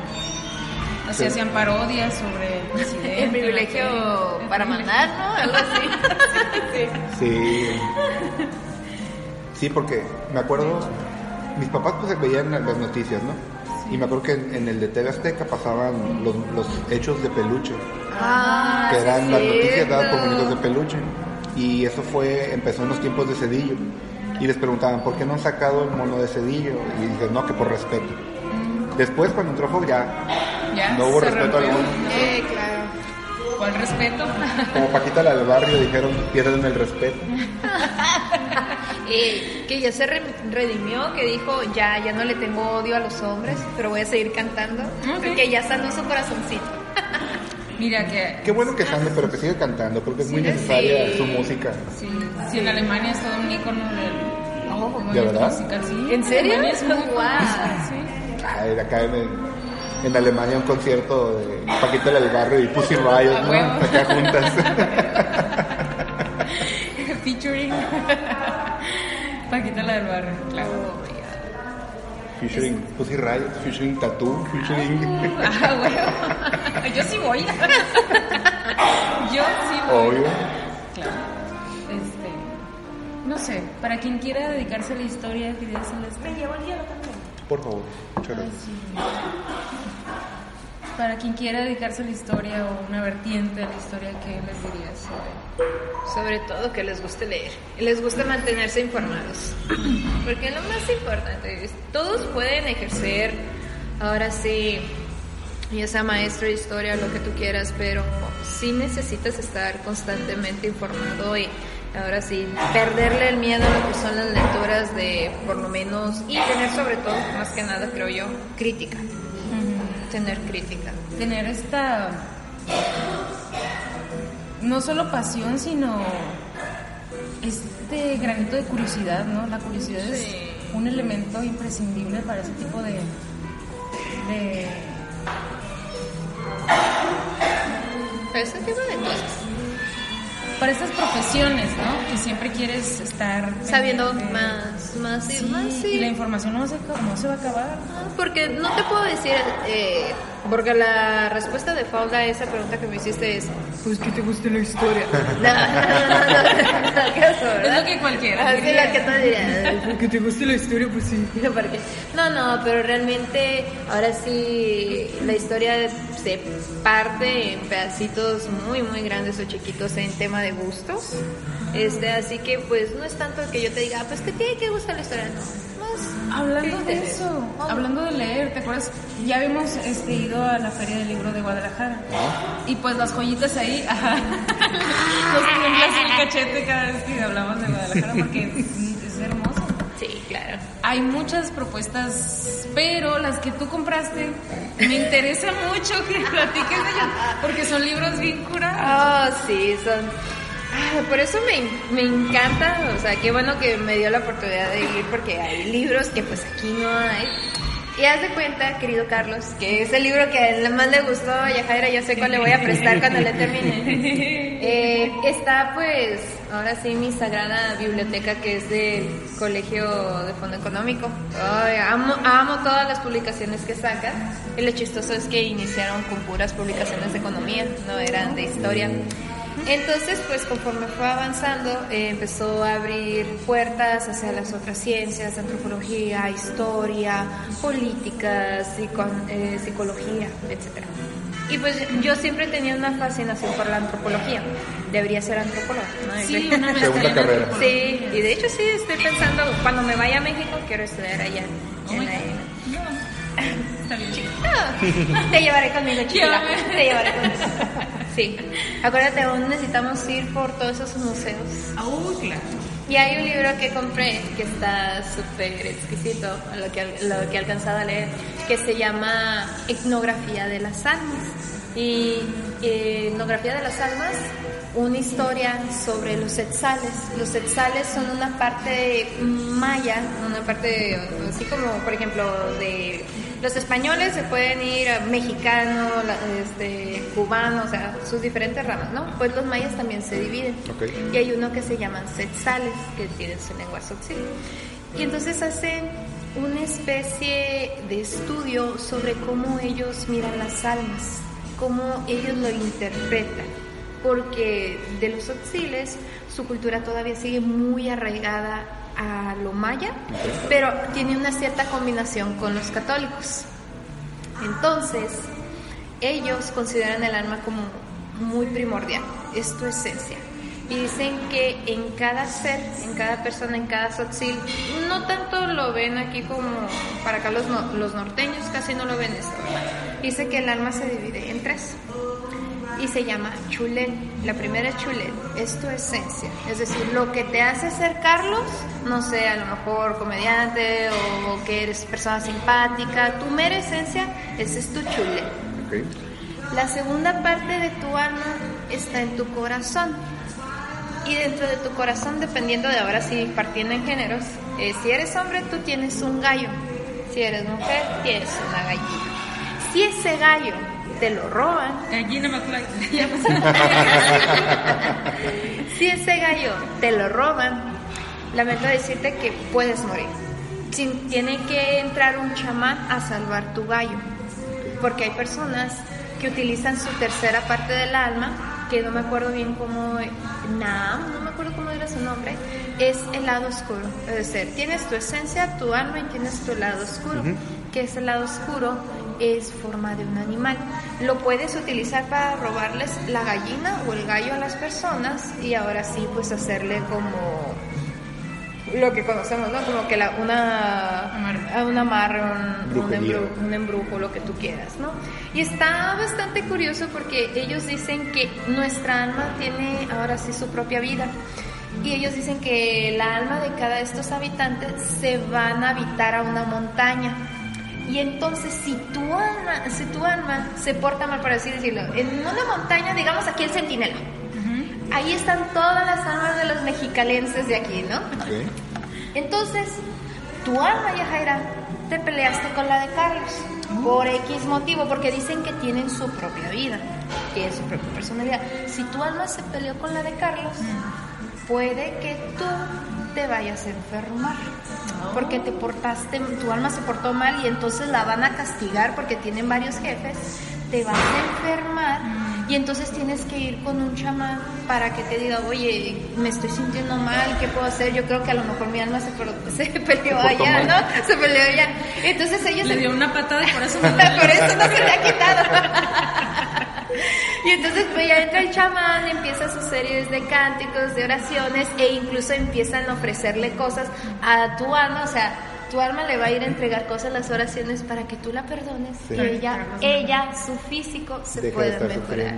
Así Sí. hacían parodias sobre el presidente. El privilegio que- para mandar, ¿no? Algo así. Sí. Sí, porque me acuerdo, mis papás pues veían las noticias, ¿no? Y me acuerdo que en, en el de TV Azteca pasaban los, los hechos de peluche, Ah, que eran las noticias dadas por muñecos de peluche. Y eso fue, empezó en los tiempos de Cedillo. Y les preguntaban, ¿por qué no han sacado el mono de Cedillo? Y dicen, no, que por respeto. Después, cuando entró Fox, ya Ya, no hubo respeto rompió. alguno. Eh, claro. ¿Cuál respeto? Como Paquita la del barrio dijeron, pierden el respeto. Eh, que ya se re- redimió, que dijo, ya, ya no le tengo odio a los hombres, pero voy a seguir cantando, porque ya sanó su corazoncito. Mira que Qué bueno que sane, pero que sigue cantando. Creo que es muy Sí, necesaria sí. su música. sí, sí, en Alemania es todo un ícono del ¿De verdad? musical, sí. ¿En serio? Alemania es muy famosa, sí. Ay, acá en, en Alemania un concierto de Paquita del Barrio y Pussy Riot, ¿no? huevo. Acá juntas. Featuring Paquita la del barrio, claro. featuring Pussy Riot, featuring Tattoo, featuring... Ah, bueno. Yo sí voy. Yo sí voy. Obvio. Claro. Este, no sé, para quien quiera dedicarse a la historia, quería Celeste. Me llevo el hielo también. Por favor, muchas Ay, gracias. sí. Para quien quiera dedicarse a la historia o una vertiente de la historia, ¿qué les dirías? Sobre todo que les guste leer, y les guste mantenerse informados. Porque lo más importante es, todos pueden ejercer, ahora sí, ya sea maestro de historia, lo que tú quieras, pero sí necesitas estar constantemente informado y ahora sí, perderle el miedo a lo que son las lecturas de por lo menos, y tener sobre todo, más que nada, creo yo, crítica. Tener crítica. Tener esta. No solo pasión, sino. Este granito de curiosidad, ¿no? La curiosidad Sí. es un elemento imprescindible para ese tipo de. de. Ese tipo de cosas. Para estas profesiones, ¿no? Que siempre quieres estar. Sabiendo más, más y Sí, más. y la información no se, no se va a acabar. Porque no te puedo decir, eh, porque la respuesta de Paula a esa pregunta que me hiciste es, pues que te guste la historia. no, no, no, no. Es lo que cualquiera Así diría. la que todo diría, que te guste la historia, pues sí. Porque- No, no, pero realmente ahora sí la historia se parte en pedacitos muy, muy grandes o chiquitos en tema de gustos. Este, así que pues no es tanto que yo te diga, "Ah, pues que tiene que gustar la historia, no. Hablando ¿Qué de eso, Oh. hablando de leer, ¿te acuerdas? Ya habíamos este, ido a la Feria del Libro de Guadalajara. Y pues las joyitas ahí, ajá. Nos tiemblas el cachete cada vez que hablamos de Guadalajara porque es, es hermoso. Sí, claro. Hay muchas propuestas, pero las que tú compraste, me interesa mucho que platiques de ellas, porque son libros bien curados. Oh, sí, son... Ah, Por eso me, me encanta, o sea, qué bueno que me dio la oportunidad de ir porque hay libros que pues aquí no hay. Y haz de cuenta, querido Carlos, que ese libro que a él más le gustó a Yajaira, ya sé cuál le voy a prestar cuando le termine. Eh, está pues, ahora sí, mi sagrada biblioteca que es del Colegio de Fondo Económico. Ay, amo, amo todas las publicaciones que saca. Y lo chistoso es que iniciaron con puras publicaciones de economía, no eran de historia. Entonces, pues conforme fue avanzando, eh, empezó a abrir puertas hacia las otras ciencias, antropología, historia, política, psico- eh, psicología, etc. Y pues yo siempre tenía una fascinación por la antropología. Debería ser antropóloga, ¿no? Sí, una maestría Segunda carrera. Sí, y de hecho sí estoy pensando, cuando me vaya a México, quiero estudiar allá. Oh en my la- God. No, está bien Te llevaré conmigo. Llévame. Te llevaré conmigo. Sí. Acuérdate, aún necesitamos ir por todos esos museos. Ah, uy, claro. Y hay un libro que compré que está súper exquisito, lo que, lo que he alcanzado a leer, que se llama Etnografía de las Almas. Y eh, Etnografía de las Almas, una historia sobre los etzales. Los etzales son una parte maya, una parte así como, por ejemplo, de los españoles se pueden ir a mexicano, este, cubano, o sea, sus diferentes ramas, ¿no? Pues los mayas también se dividen. Y hay uno que se llaman setzales, que tienen su lengua tzotzil. Y entonces hacen una especie de estudio sobre cómo ellos miran las almas, cómo ellos lo interpretan. Porque de los tzotziles, su cultura todavía sigue muy arraigada a lo maya, pero tiene una cierta combinación con los católicos. Entonces, ellos consideran el alma como muy primordial, es tu esencia. Y dicen que en cada ser, en cada persona, en cada tzotzil, no tanto lo ven aquí como para acá los, no- los norteños, casi no lo ven esto. Dice que el alma se divide en tres y se llama chulén. La primera es chulén, es tu esencia. Es decir, lo que te hace ser Carlos, no sé, a lo mejor comediante o que eres persona simpática, tu mera esencia, ese es tu chulén. Ok. La segunda parte de tu alma está en tu corazón. Y dentro de tu corazón, dependiendo de ahora si partiendo en géneros, Eh, si eres hombre, tú tienes un gallo. Si eres mujer, tienes una gallina. Si ese gallo te lo roban, Gallina McFly. si ese gallo te lo roban, lamento decirte que puedes morir. Sin- tiene que entrar un chamán a salvar tu gallo. Porque hay personas que utilizan su tercera parte del alma, que no me acuerdo bien cómo, Naam, no me acuerdo cómo era su nombre, es el lado oscuro. Es decir, tienes tu esencia, tu alma y tienes tu lado oscuro, que ese lado oscuro es forma de un animal. Lo puedes utilizar para robarles la gallina o el gallo a las personas y ahora sí, pues hacerle como lo que conocemos, ¿no? Como que la, una, Amarre. a un amarre, un, un, Brujería. embru- un embrujo, lo que tú quieras, ¿no? Y está bastante curioso porque ellos dicen que nuestra alma tiene ahora sí su propia vida. Y ellos dicen que la alma de cada de estos habitantes se van a habitar a una montaña. Y entonces si tu alma, si tu alma se porta mal, por así decirlo, en una montaña, digamos aquí el Centinela, ahí están todas las almas de los mexicalenses de aquí, ¿no? Entonces, tu alma, Yajaira, te peleaste con la de Carlos por X motivo, porque dicen que tienen su propia vida, tienen su propia personalidad. Si tu alma se peleó con la de Carlos, puede que tú te vayas a enfermar, porque te portaste, tu alma se portó mal y entonces la van a castigar porque tienen varios jefes, te vas a enfermar y entonces tienes que ir con un chamán para que te diga, oye, me estoy sintiendo mal, ¿qué puedo hacer? Yo creo que a lo mejor mi alma se, se peleó allá. ¿no? Se peleó allá. Entonces ellos... Le dio una patada y por eso me por eso no se le ha quitado. Y entonces pues ya entra el chamán, empieza sus series de cánticos, de oraciones e incluso empiezan a ofrecerle cosas a tu alma, o sea, tu alma le va a ir a entregar cosas a las oraciones para que tú la perdones Sí. y ella, ella, su físico se pueda mejorar.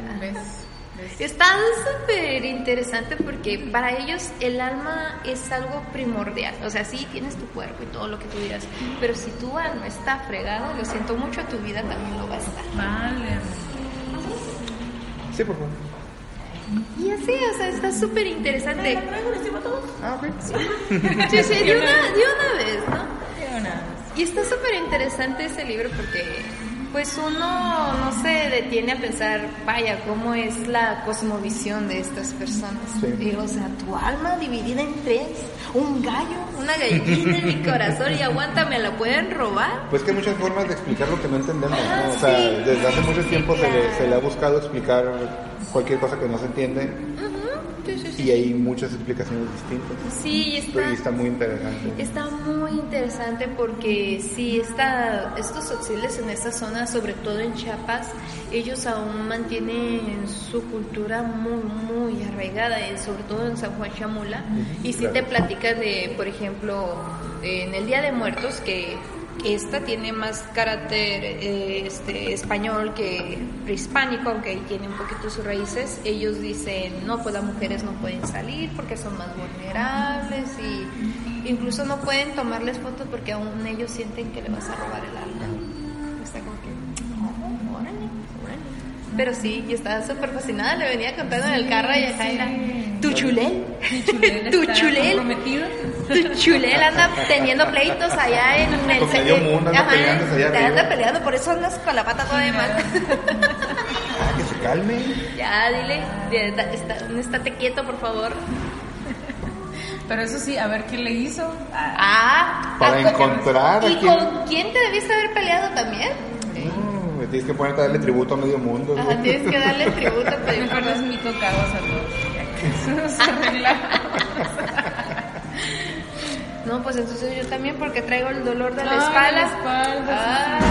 Está súper interesante porque para ellos el alma es algo primordial. O sea, sí tienes tu cuerpo y todo lo que tú dirás, pero si tu alma está fregada, lo siento mucho, tu vida también lo va a estar. Vale. Sí, por favor. Y así, o sea, está súper interesante. Ah, ok. Sí, sí, de una, de una vez, ¿no? Qué buena. Y está súper interesante ese libro porque, pues uno no se detiene a pensar, vaya, cómo es la cosmovisión de estas personas. Sí. Y, o sea, tu alma dividida en tres, un gallo, una gallina en mi corazón y aguanta, me la pueden robar. Pues que hay muchas formas de explicar lo que no entendemos, Ah, ¿no? O sea, sí. desde hace mucho tiempo se, le, se le ha buscado explicar cualquier cosa que no se entiende Sí, sí, sí. y hay muchas explicaciones distintas. Sí, está, Y está muy interesante. Está muy interesante porque sí, está, estos auxiles en esta zona, sobre todo en Chiapas, ellos aún mantienen su cultura muy, muy arraigada, y sobre todo en San Juan Chamula. Y claro. te platican de, por ejemplo, en el Día de Muertos, que esta tiene más carácter eh, este, español que prehispánico, aunque ahí tiene un poquito sus raíces. Ellos dicen, no, pues las mujeres no pueden salir porque son más vulnerables y incluso no pueden tomarles fotos porque aún ellos sienten que le vas a robar el alma. Está como que. Pero sí, yo estaba súper fascinada, le venía contando en el carro y acá era, tu chulel, tu chulel. Tu chulel anda teniendo pleitos allá en el Con medio mundo anda Ajá, peleándose allá te arriba. anda peleando, por eso andas con la pata toda de mal. Ah, que se calme. ya, dile, ya, está- está- estate quieto, por favor. Pero eso sí, a ver qué le hizo. Ah, Ah, Para ¿a- encontrar a ¿Y quién- con quién te debiste haber peleado también? Tienes que ponerte a darle tributo a medio mundo. Ajá, tienes que darle tributo. pero- mejor es mi tocado a todos. Ya que eso. No, pues entonces yo también porque traigo el dolor de la Ay, espalda. la espalda, Ay,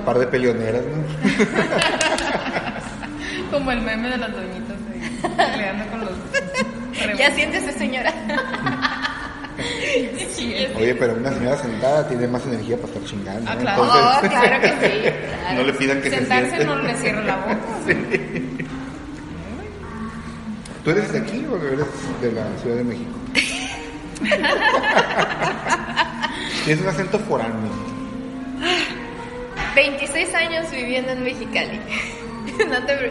Un par de peleoneras, ¿no? Como el meme de las doñitas de peleando con los. ya siéntese, señora. Sí, Oye, pero una señora sentada tiene más energía para estar chingando. Ah, ¿no? claro. Oh, que sí. claro. no le pidan que se Sentarse siente. no le cierra la boca. ¿Tú eres de aquí o eres de la Ciudad de México? Tienes un acento foráneo. 26 años viviendo en Mexicali. No te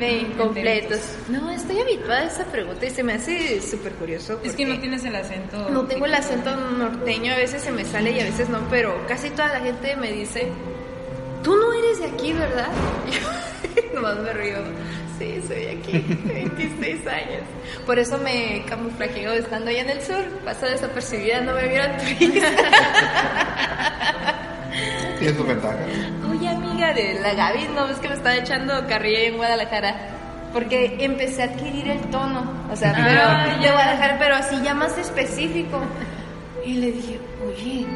pre- Completos. Ven, completos. No, estoy habituada a esa pregunta y se me hace súper curioso. Es que no tienes el acento. No tengo el acento norteño, a veces se me sale y a veces no, pero casi toda la gente me dice, tú no eres de aquí, ¿verdad? Y yo nomás me río. Sí, soy de aquí, 26 años. Por eso me camuflajeo estando allá en el sur. Paso desapercibida, no me vieron turista. Tiene sus ventajas. Oye, amiga de la Gaby, no ves que me estaba echando carrilla en Guadalajara. Porque empecé a adquirir el tono, o sea, pero Ah, de Guadalajara, pero así ya más específico. Y le dije, oye,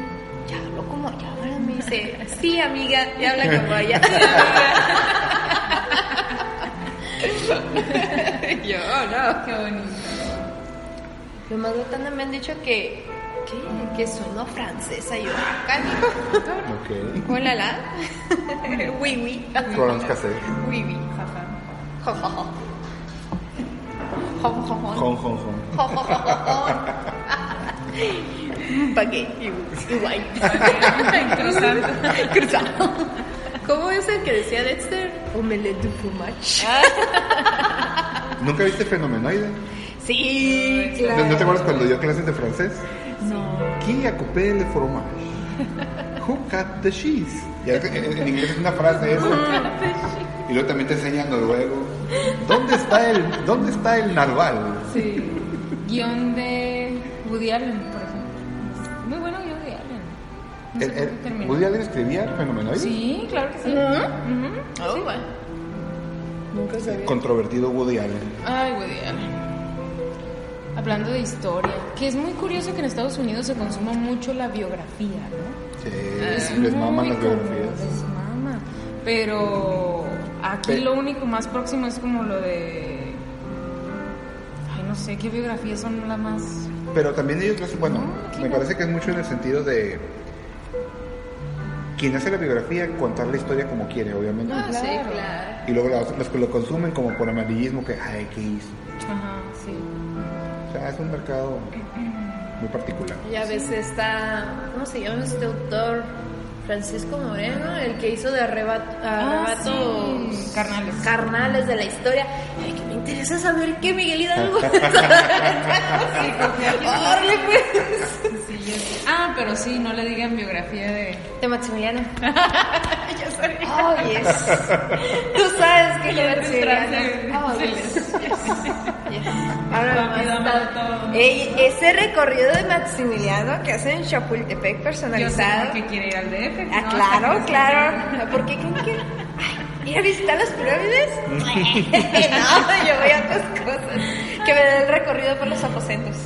ya hablo como allá, ¿verdad? Me dice, sí, amiga, ya habla como allá. Yo, no. Qué bonito. Lo más botana me han dicho que, que, que sueno francesa. Yo. Ok. Hola, la. Oui, oui. Florence Cassé. Oui, oui. Jaja. Baguette y, y wine. Croissant. Cruzado. ¿Cómo es el que decía Dexter? Omelette du fromage. ¿Nunca viste Fenomenoide? Sí, ¿No, claro. no te acuerdas cuando dio clases de francés? No. Qui a coupé le fromage? Who cut the cheese? Es- en, en inglés es una frase eso. Y luego también te enseñan noruego. ¿Dónde está el, dónde está el narval? Sí. Guión de Woody Allen, por ejemplo. Muy bueno guion de Allen. No sé El- el- cómo terminó. ¿Woody Allen escribía Fenomenoide? Sí, claro que sí. Ujú. Oh, bueno. Nunca sabía. Controvertido Woody Allen. Ay, Woody Allen. Hablando de historia, que es muy curioso que en Estados Unidos se consuma mucho la biografía, ¿no? Sí, les maman muy las común, biografías. les mama. Pero aquí Pe- lo único más próximo es como lo de. Ay, no sé qué biografías son las más. Pero también ellos lo bueno, No, me no. parece que es mucho en el sentido de quien hace la biografía contar la historia como quiere, obviamente. Ah, sí, claro. Y luego los, los que lo consumen como por amarillismo, que, ay, ¿qué hizo? Ajá, sí. Sea, es un mercado muy particular. Y a veces está, ¿cómo se llama este autor? Francisco Moreno, el que hizo de arrebato, arrebatos Ah, sí, Carnales. carnales de la historia. Ay, que me interesa saber qué Miguel Hidalgo. Órale, pues. Yo. Ah, pero sí, no le digan biografía de. De Maximiliano. Yo sabía. Oh, yes. Tú sabes que de Maximiliano. Oh, yes. yes. yes. Ahora está-. Ey, ese recorrido de Maximiliano que hacen en Chapultepec Yo sé personalizado. que quiere ir al DF. Ah, ¿no? claro, claro. ¿Por qué creen que ir a visitar las pirámides? no, yo voy a otras cosas. Que me den el recorrido por los aposentos.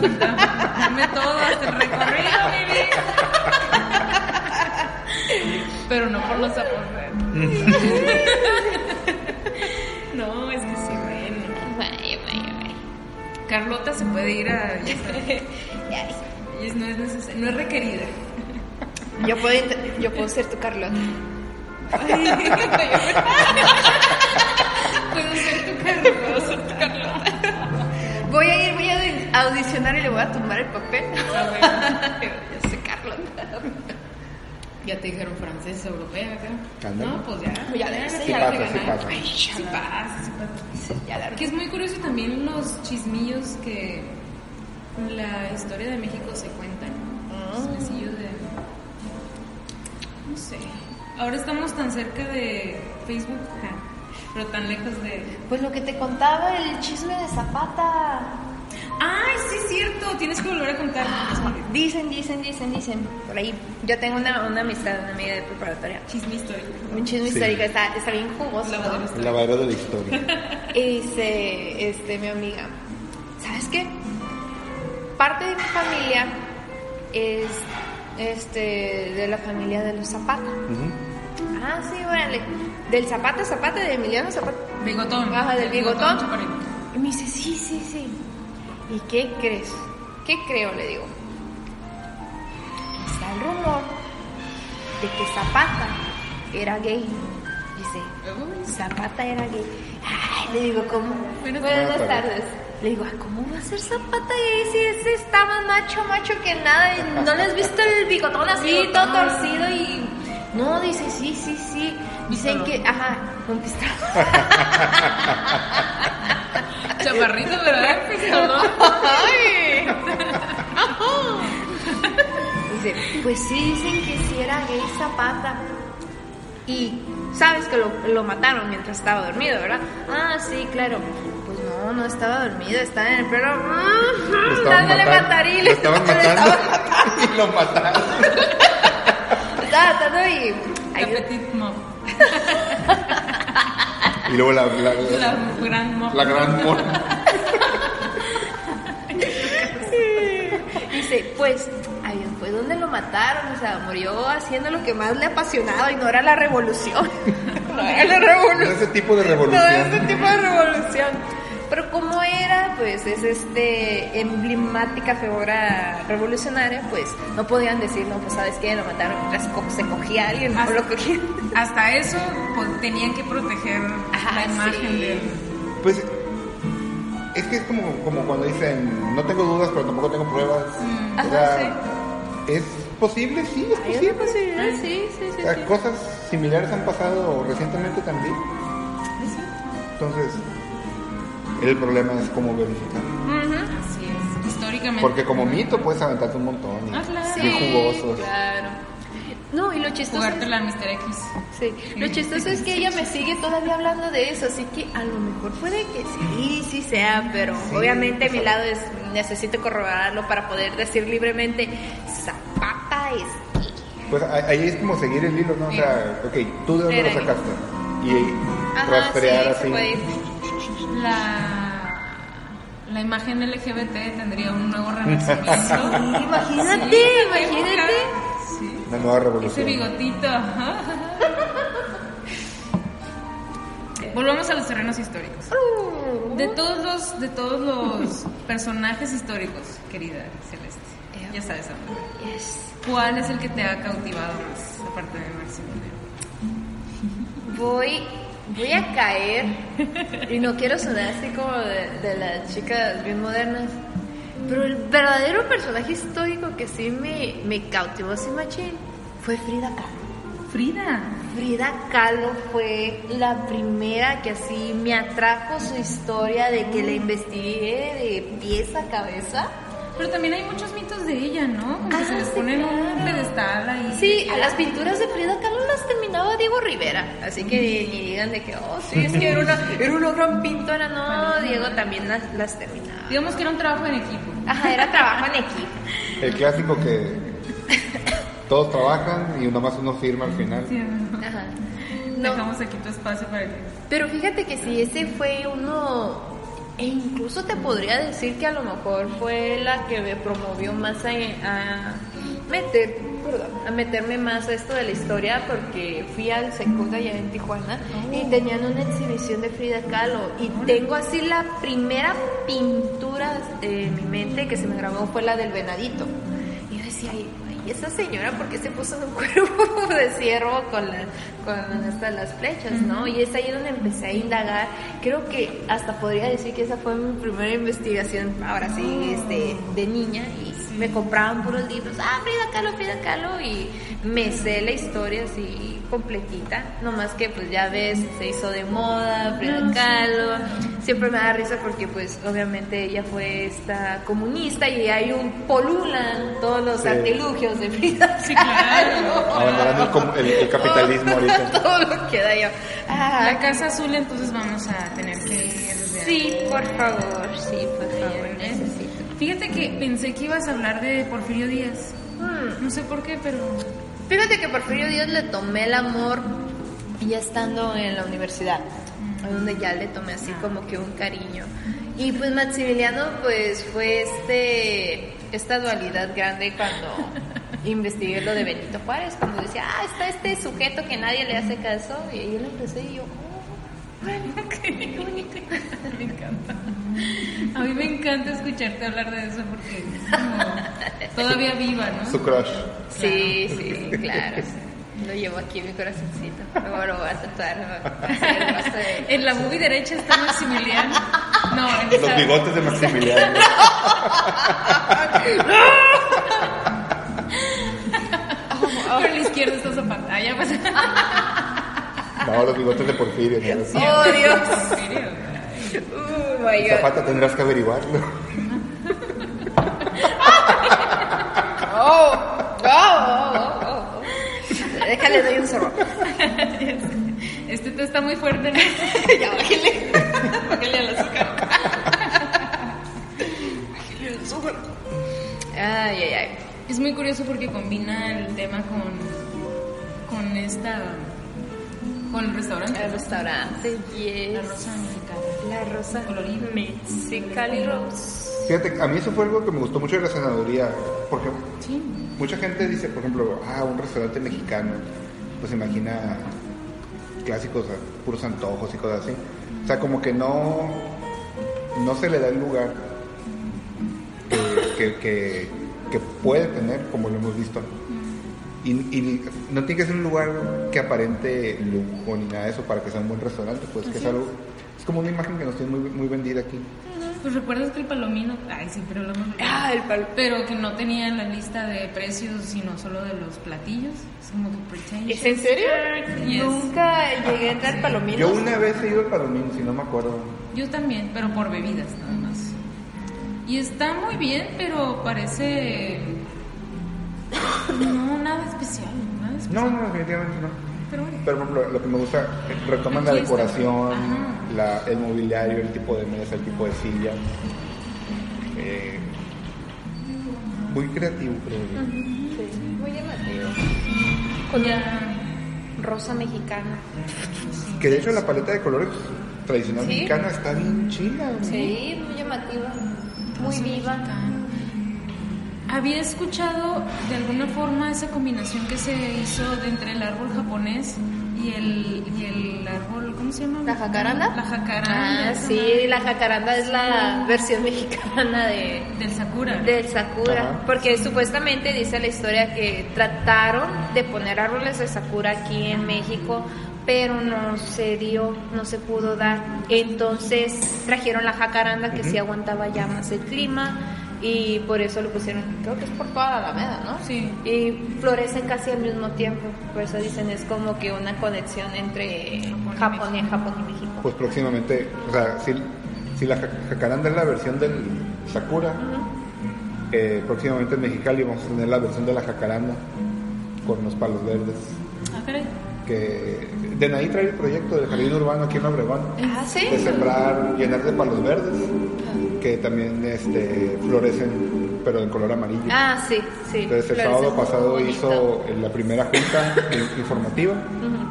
Dame todo hasta el recorrido, mi vida. Pero no por los aposentos. no, es que sí, bueno. Vaya, vaya, vaya. Carlota se puede ir a. ya sabes, no es necesario, no es requerida. Yo puedo, yo puedo ser tu Carlota. Puedo ser tu Carlota. Puedo ser tu Carlota. Audicionar y le voy a tumbar el papel. Carlota. Ya te dijeron francesa, europea acá. Ándale. No, pues ya. Ya le- ya, sí ya pasa, sí pasa. Ay, Sí pasa, sí pasa. Ya la Que es muy curioso también los chismillos que en la historia de México se cuentan. Los chismecillos de. No sé. Ahora estamos tan cerca de Facebook, pero tan lejos de. Pues lo que te contaba el chisme de Zapata. ¡Ay, sí, es cierto! Tienes que volver a contar. Dicen, dicen, dicen, dicen. Por ahí. Yo tengo una, una amistad, una amiga de preparatoria. Chisme histórico. Un chisme Sí. histórico, está, está bien jugoso. ¿no? Lavadero El lavadero de la historia. Y dice, este, mi amiga, ¿sabes qué? Parte de mi familia es, este, de la familia de los Zapata. Ujú. Ah, sí, órale. Del Zapata, Zapata, de Emiliano Zapata. Bigotón. Ajá, del bigotón. chaparrito. Y me dice, sí, sí, sí. ¿Y qué crees? ¿Qué creo? Le digo. Está el rumor de que Zapata era gay. Dice, Zapata era gay. Ay, le digo, ¿cómo? Buenas Buenas, tardes. tardes. Le digo, "Ay, ¿cómo va a ser Zapata gay si ese está más macho, macho que nada? Y ¿No le has visto el bigotón así, todo torcido y No, dice, sí, sí, sí. Dicen que, ajá, un Chaparrito, ¿verdad? Pistolón. Ay. Dice, pues sí, dicen que si era gay Zapata. Y sabes que lo, lo mataron mientras estaba dormido, ¿verdad? Ah, sí, claro. Pues no, no estaba dormido, estaba en el perro. Dándole matarile. Lo estaban matando. y lo mataron. Estaba matando y. Mop. Y luego la, la, la, La gran mop. la gran mor- Dice, pues, ahí fue donde lo mataron, o sea, murió haciendo lo que más le apasionaba y no era la revolución. no era la No revolución. ese tipo de No, revolución. ese tipo de revolución. Pero como era, pues, es este emblemática figura revolucionaria, pues, no podían decir, no, pues, ¿sabes qué? Lo mataron mientras co- se cogía a alguien, o Hasta- lo cogía. Hasta eso pues, tenían que proteger Ajá, la imagen sí. de él. Pues es que es como, como cuando dicen, no tengo dudas, pero tampoco tengo pruebas. Mm. O sea, ¿es posible? Sí, es posible. una posibilidad, sí, sí, sí. O sea, sí. cosas similares han pasado recientemente también. Entonces, el problema es cómo verificar. Ujú. Así es, históricamente. Porque como mito puedes aventarte un montón. Y Ah, claro. Sí, jugosos. claro. No, y lo chistoso es- Jugarte la Mr. X. Sí, lo chistoso es que ella me sigue todavía hablando de eso, así que a lo mejor puede que sí, sí sea, pero Sí, obviamente mi lado es, necesito corroborarlo para poder decir libremente, Zapata es gay". Pues ahí es como seguir el hilo, ¿no? O sea, ok, ¿tú de dónde Era lo sacaste? Y Ajá, rastrear sí, así. La, la imagen LGBT tendría un nuevo renacimiento. Imagínate, Sí, imagínate. Sí. Una nueva Ese revolución. bigotito. ajá. Volvamos a los terrenos históricos. De todos los, de todos los personajes históricos, querida Celeste, ya sabes, amor. ¿cuál es el que te ha cautivado más, aparte de Maximiliano? Voy, voy a caer, y no quiero sonar así como de, de las chicas bien modernas, pero el verdadero personaje histórico que sí me, me cautivó así machín fue Frida Kahlo. Frida. Frida Kahlo fue la primera que así me atrajo su historia de que la investigué de pies a cabeza. Pero también hay muchos mitos de ella, ¿no? Como que Ah, se les sí, ponen un pedestal ahí. Sí, a las pinturas de Frida Kahlo las terminaba Diego Rivera, así que ni digan de que, oh, sí, es que era una, era una gran pintora. No, Diego también las, las terminaba. Digamos que era un trabajo en equipo. Ajá, era trabajo en equipo. El clásico que todos trabajan y nomás uno firma al final. Ajá. No, Dejamos aquí tu espacio para que... Pero fíjate que si ese fue uno, e incluso te podría decir que a lo mejor fue la que me promovió más a, a meter, perdón, a meterme más a esto de la historia porque fui al Secuda allá en Tijuana y tenían una exhibición de Frida Kahlo. Y tengo así la primera pintura de mi mente que se me grabó fue la del venadito. Y yo decía, ay, esa señora, ¿por qué se puso en un cuerpo de ciervo con, la, con hasta las flechas, no? Y es ahí donde empecé a indagar. Creo que hasta podría decir que esa fue mi primera investigación, ahora sí, este, de niña. Y me compraban puros libros, ah, Frida Kahlo, Frida Kahlo, y me sé la historia así completita. Nomás que, pues ya ves, se hizo de moda, Frida Kahlo. Siempre me da risa porque, pues, obviamente ella fue esta comunista y hay un polulan todos los Sí. artilugios de Frida Sí, claro. Abandonando el, el- el capitalismo ahorita. Todo lo que da yo. Ah, La casa azul, entonces vamos a tener que ir sí, por favor, sí, por favor, necesito. Fíjate que pensé que ibas a hablar de Porfirio Díaz. Hmm. No sé por qué, pero Fíjate que Porfirio Díaz le tomé el amor ya estando en la universidad, donde ya le tomé así como que un cariño. Y pues Maximiliano pues fue este esta dualidad grande cuando investigué lo de Benito Juárez, cuando decía, ah, está este sujeto que nadie le hace caso, y ahí lo empecé y yo, oh, qué bonito. me encanta. A mí me encanta escucharte hablar de eso porque es como todavía viva, ¿no? Su crush. Sí, sí, claro. sí. Lo llevo aquí en mi corazoncito. Luego lo voy a tatuar. de- En la movie derecha está Maximiliano. No, en Los esa- bigotes de Maximiliano. Pero la izquierda está Zapata. Ah, ya pasa. No, los bigotes de Porfirio. ¿no? ¡Oh, Dios! ¿En serio? Oh, my God. Zapata tendrás que averiguarlo. Oh, oh, oh, oh, oh. Déjale, doy un zorro. Este té está muy fuerte, ¿no? ya, bájale. Bájale al azúcar. Ay, ay, ay. Es muy curioso porque combina el tema con, con esta, con el restaurante. El restaurante, yes. La rosa mexicana. La rosa Colorida. Mexical Rose. Fíjate, a mí eso fue algo que me gustó mucho de la senaduría, porque Sí. mucha gente dice, por ejemplo, ah, un restaurante mexicano, pues imagina clásicos, o sea, puros antojos y cosas así. O sea, como que no, no se le da el lugar que, que, que- que puede tener, como lo hemos visto. Y, y no tiene que ser un lugar que aparente lujo ni nada de eso para que sea un buen restaurante, pues que es algo, es como una imagen que nos tiene muy, muy vendida aquí. Pues recuerdas que el palomino, ay sí, pero hablamos de Ah, el palo. pero que no tenía la lista de precios, sino solo de los platillos. Es como que. ¿Es en serio? Yes. Nunca llegué a entrar palomino. Yo una vez he ido al Palomín, si no me acuerdo. Yo también, pero por bebidas nada más. Y está muy bien, pero parece no nada especial, nada especial. No, no, definitivamente no. Pero bueno. Pero por ejemplo, lo que me gusta, retoman la Aquí decoración, la, el mobiliario, el tipo de mesa, el tipo de silla. Eh, muy creativo, creo yo. Sí, muy llamativo. Con Ya. rosa mexicana. Que de hecho la paleta de colores tradicional Sí. mexicana está bien chida. ¿no? Sí, muy llamativa. Muy viva. Había escuchado de alguna forma esa combinación que se hizo de entre el árbol japonés y el, y el árbol, ¿cómo se llama? ¿La jacaranda? La jacaranda. Ah, sí, la jacaranda es la versión mexicana de, Del sakura. del sakura, Ajá. porque supuestamente dice la historia que trataron de poner árboles de sakura aquí en México, pero no se dio, no se pudo dar. Entonces trajeron la jacaranda que sí aguantaba ya más el clima y por eso lo pusieron, creo que es por toda la alameda, ¿no? Sí. Y florecen casi al mismo tiempo, por eso dicen es como que una conexión entre Japón y Japón y, México. Pues próximamente, o sea, si, si la ja- jacaranda es la versión del Sakura, eh, próximamente en Mexicali vamos a tener la versión de la jacaranda con los palos verdes. Ah. Que de ahí trae el proyecto del jardín urbano aquí en Obregón. Ah, sí. de sembrar, llenar de palos verdes, que también este, florecen, pero en color amarillo. Ah, sí, sí. Entonces el sábado pasado hizo la primera junta in- informativa,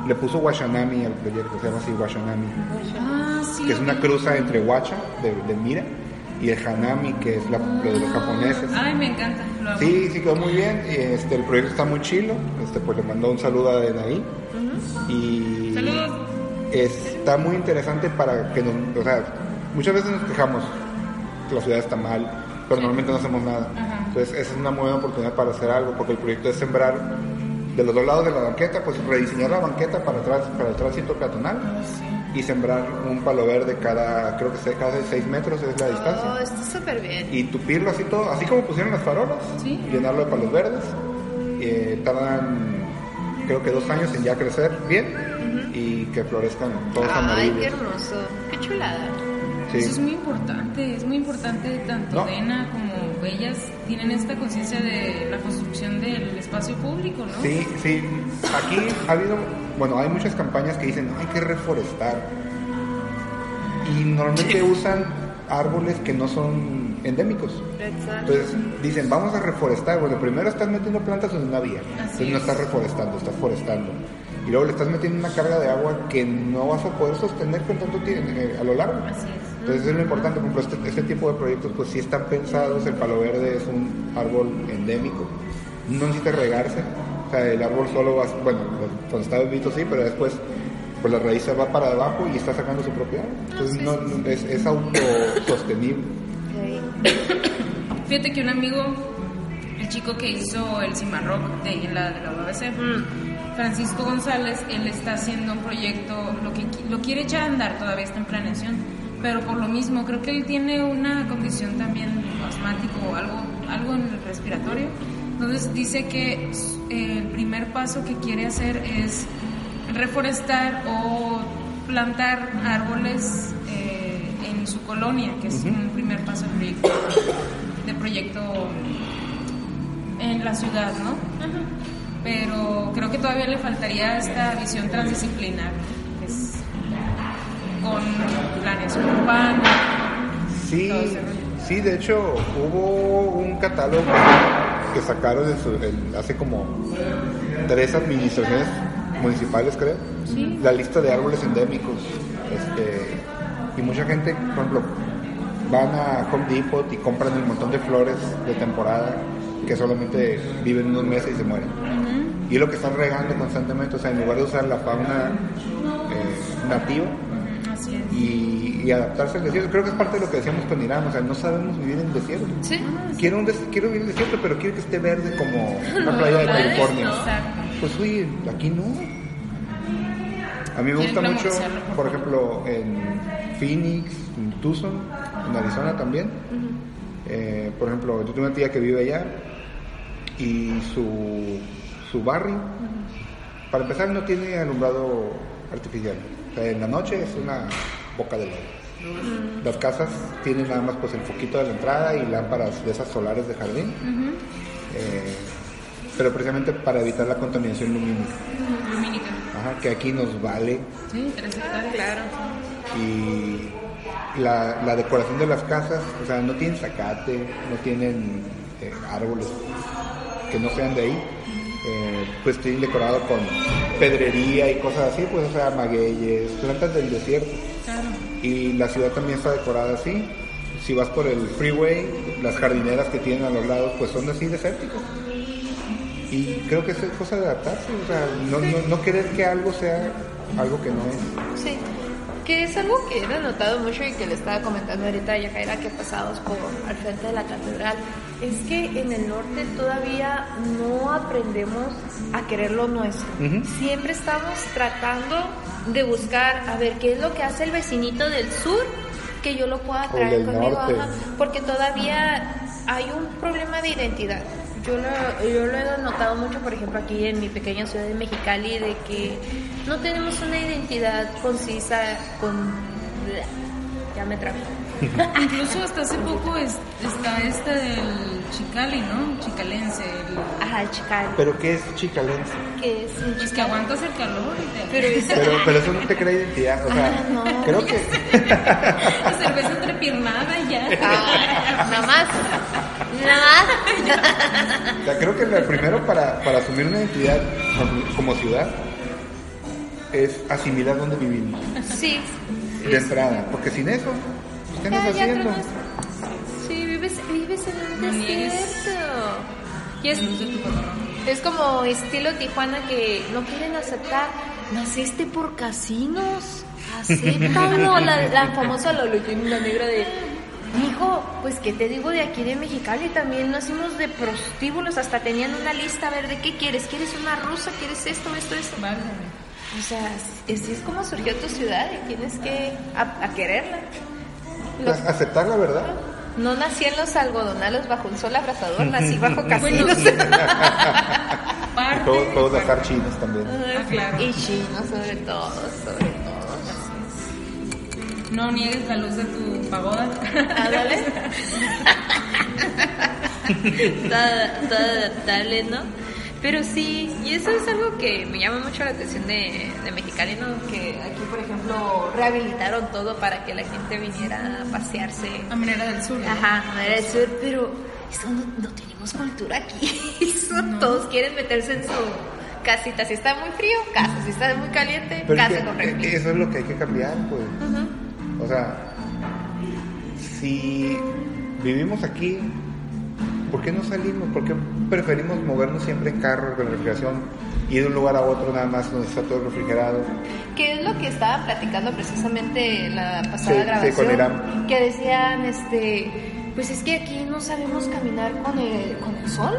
le puso Washanami al proyecto, se llama así Washanami, Ah, sí. que es una cruza entre Wacha, de, de Mira, y el Hanami, que es la, lo de los japoneses. Ay, me encanta. Lo. Sí, sí quedó muy bien. y, Este, el proyecto está muy chilo. Este, pues le mandó un saludo a Denaí. Y Saludos. está muy interesante para que nos, o sea, muchas veces nos quejamos que la ciudad está mal, pero normalmente no hacemos nada. Entonces esa es una muy buena oportunidad para hacer algo, porque el proyecto es sembrar de los dos lados de la banqueta, pues rediseñar la banqueta para, atrás, para el tránsito peatonal y sembrar un palo verde cada, creo que sea cada 6 metros es la distancia Oh, está súper bien. y tupirlo así todo, así como pusieron las farolas, Sí. llenarlo de palos verdes. Eh, tardan, creo que dos años en ya crecer bien y que florezcan todos Ay, qué amarillos. hermoso. Qué chulada. Sí. Eso es muy importante, es muy importante tanto No. Dena como ellas tienen esta conciencia de la construcción del espacio público, ¿no? Sí, sí. Aquí ha habido, bueno, hay muchas campañas que dicen hay que reforestar. Y normalmente usan árboles que no son endémicos. Exacto. Entonces dicen, vamos a reforestar. Bueno, primero estás metiendo plantas donde no había. Entonces no es. estás reforestando, estás forestando. Y luego le estás metiendo una carga de agua que no vas a poder sostener con tanto tiempo a lo largo. Así es. Entonces eso es lo importante, por ejemplo, este, este tipo de proyectos pues sí están pensados, el palo verde es un árbol endémico, no necesita regarse, o sea, el árbol solo va, bueno, cuando está bebito sí, pero después pues la raíz se va para abajo y está sacando su propia agua. Entonces no, no- es, es autosostenible. Ok. Fíjate que un amigo, el chico que hizo el Cimarrock de ahí en la, de la UABC, Francisco González, él está haciendo un proyecto, lo que lo quiere echar a andar, todavía está en planeación, pero por lo mismo, creo que él tiene una condición también asmático o algo, algo en el respiratorio Entonces dice que eh, el primer paso que quiere hacer es reforestar o plantar árboles eh, en su colonia, que es un primer paso del proyecto, del proyecto en la ciudad, ¿no? Pero creo que todavía le faltaría esta visión transdisciplinar, que es con planeación urbana. Sí, sí, de hecho hubo un catálogo que sacaron en su- hace como tres administraciones municipales, creo. La lista de árboles endémicos. Este, y mucha gente, por ejemplo, van a Home Depot y compran un montón de flores de temporada que solamente viven unos meses y se mueren. Y es lo que están regando constantemente, o sea, en lugar de usar la fauna eh, nativa, Así es. y, y adaptarse al desierto. Creo que es parte de lo que decíamos con Irán, o sea, no sabemos vivir en el desierto. Sí. Quiero, un des- quiero vivir en el desierto, pero quiero que esté verde como una playa de California. Pues oye, aquí no. A mí me gusta mucho, por ejemplo, en Phoenix, en Tucson, en Arizona también. Eh, por ejemplo, yo tengo una tía que vive allá y su, su barrio, para empezar, no tiene alumbrado artificial. O sea, en la noche es una boca de lobo. Las casas tienen nada más pues el foquito de la entrada y lámparas de esas solares de jardín. Eh, pero precisamente para evitar la contaminación lumínica. Lumínica. Ajá, que aquí nos vale. Sí, tres hectáreas. Claro. Y la, la decoración de las casas, o sea, no tienen zacate, no tienen eh, árboles que no sean de ahí. Eh, pues tienen decorado con pedrería y cosas así, pues o sea, magueyes, plantas del desierto. Y la ciudad también está decorada así. Si vas por el freeway, las jardineras que tienen a los lados, pues son así desérticas. Y creo que es cosa de adaptarse, o sea, no, no, no querer que algo sea algo que no es. Que es algo que he notado mucho y que le estaba comentando ahorita a Yajaira que pasados por al frente de la catedral, es que en el norte todavía no aprendemos a querer lo nuestro. Siempre estamos tratando de buscar, a ver, qué es lo que hace el vecinito del sur que yo lo pueda traer conmigo, ajá, porque todavía hay un problema de identidad. Yo lo, yo lo he notado mucho, por ejemplo, aquí en mi pequeña ciudad de Mexicali, de que no tenemos una identidad concisa con... Ya me trabé. Incluso hasta hace poco es- está este del Chicali, ¿no? Chicalense. el- Ajá, el chical, Pero ¿qué es chicalense? que es un Pues que aguantas el calor y te... Pero es... Pero, pero eso no te crea identidad, o sea, Ah, no. creo que La cerveza entrepiernada y ya. Ah, nada más. Nada más. o sea, creo que lo primero para, para asumir una identidad como- ciudad es asimilar dónde vivimos, Sí. de entrada, porque sin eso, ¿qué andas haciendo? Sí, vives, vives en un desierto. Y es, como estilo Tijuana que no quieren aceptar. Naciste por casinos. Acéptalo. la, la famosa la leyenda negra de. Hijo, pues qué te digo de aquí de Mexicali, también nacimos de prostíbulos, hasta tenían una lista a ver de qué quieres, quieres una rusa, quieres esto, esto, esto. Válgame. O sea, así es como surgió tu ciudad y tienes que a, a quererla. Los- Aceptar la verdad. no nací en los algodonalos bajo un sol abrasador, nací bajo casinos. Juegos de azar chinos también. Ah, claro. Y chinos sobre todo, sobre todo. No niegues la luz de tu pagoda. Ándale. toda, toda adaptable, ¿no? Pero sí, y eso es algo que me llama mucho la atención de, de Mexicali, ¿no? Que aquí, por ejemplo, rehabilitaron todo para que la gente viniera a pasearse. A manera del sur. ¿no? Ajá, manera del sur, pero eso no, no tenemos cultura aquí. Eso, Todos quieren meterse en su casita. Si está muy frío, casa. Si está muy caliente, Pero es casa que, con refri. eso es lo que hay que cambiar, pues. O sea, si vivimos aquí, ¿por qué no salimos? ¿Por qué preferimos movernos siempre en carro con refrigeración? Ir de un lugar a otro nada más donde está todo refrigerado. Que es lo que estaban platicando precisamente en la pasada Sí, sí, grabación. con Irán. Que decían, este, pues es que aquí no sabemos caminar con el, con el sol.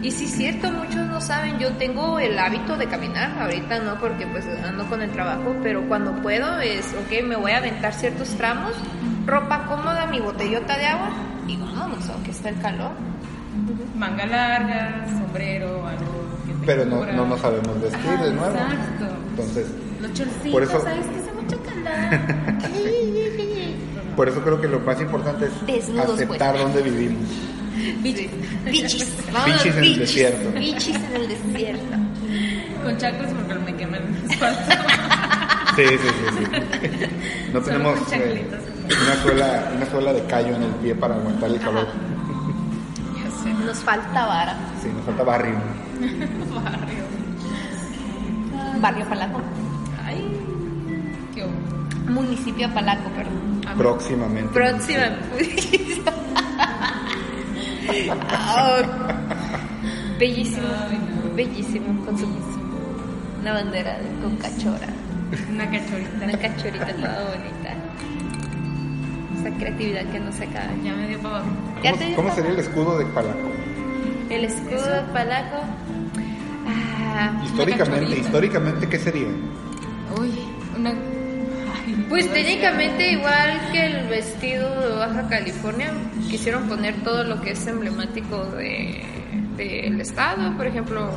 Y sí es cierto, muchos no saben. Yo tengo el hábito de caminar, ahorita no porque pues ando con el trabajo, pero cuando puedo es, ok, me voy a aventar ciertos tramos, ropa cómoda, mi botellota de agua y vámonos, aunque está el calor. Manga larga, sombrero, algo que te Pero no, no nos sabemos vestir Ajá, de nuevo. Exacto. Entonces, Los chorcitos, Por eso- ¿sabes que hace mucho calor? por eso creo que lo más importante es Desnudos, pues. aceptar dónde vivimos. Bichis. Bichis. Bichis en el desierto. Bichis en el desierto. Con chacos porque me queman el asfalto. Sí, sí, sí. sí. No Solo tenemos eh, una, suela, una suela de callo en el pie para aguantar el calor. Nos falta vara. Sí, nos falta barrio. Barrio. Barrio Palaco. Ay, qué. Municipio Palaco, perdón. Próximamente. Próxima. Ah, bellísimo. Bellísimo. Con su una bandera de- con cachora. Una cachorita. Una cachorita toda bonita. Esa creatividad que no se acaba. Ya me dio. Ya ¿Cómo, sería el escudo de Palaco? El escudo de Palaco. Ah, Históricamente, históricamente, ¿qué sería? Uy, una. Ay, Pues técnicamente igual que el vestido de Baja California, quisieron poner todo lo que es emblemático de del estado, por ejemplo,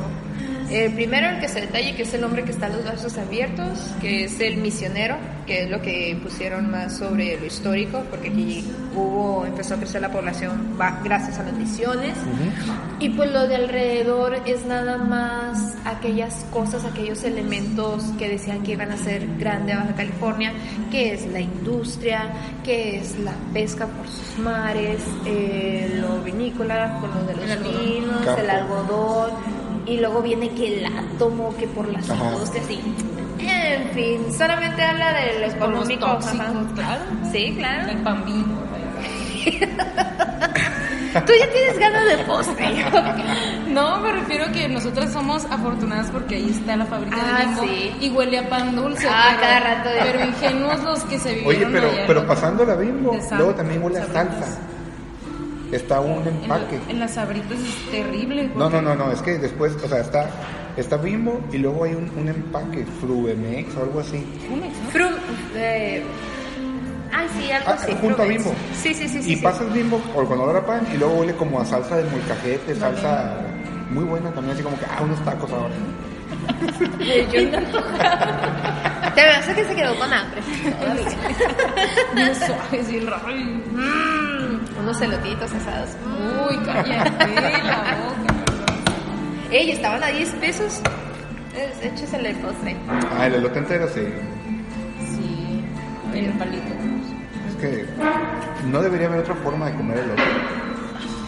el primero el que se detalle que es el hombre que está a los brazos abiertos, que es el misionero, que es lo que pusieron más sobre lo histórico, porque aquí hubo empezó a crecer la población va- gracias a las misiones. Y pues lo de alrededor es nada más aquellas cosas, aquellos elementos que decían que iban a ser grande a Baja California, que es la industria, que es la pesca por sus mares, eh, lo vinícola con lo de El los algodón. vinos, el algodón, y luego viene que el átomo, que por las Ajá. industrias, y en fin, solamente habla de los económico. tóxicos, ajá. claro. Sí, claro. El bambino. Tú ya tienes ganas de postre. No, me refiero a que nosotras somos afortunadas porque ahí está la fábrica Ah, de Bimbo sí. y huele a pan dulce. Ah, pero, cada rato de- Pero ingenuos los que se Oye, vivieron pero, allá, pero ¿no? pasando la bimbo, luego también huele a salsa. Está un En, empaque. en las sabritas es terrible. No, no, no, no, es que después, o sea, está, está bimbo y luego hay un, un empaque, Fruemex o algo así. Jumex, ¿no? Frum, eh, ay, sí, algo Ah, así. junto a Frumex. bimbo. Sí, sí, sí. sí y sí. pasas bimbo o con olor a pan y luego huele como a salsa de molcajete, salsa muy buena también, así como que, ah, unos tacos ahora. Yo no. Te veo que se quedó con hambre. Bien suaves y raro. Unos celotitos asados. Uy, cállate la boca. Ey, estaban a 10 pesos. Es- Échesele el postre. Ah, el elote entero, sí. Sí, el palito. Es que no debería haber otra forma de comer elote.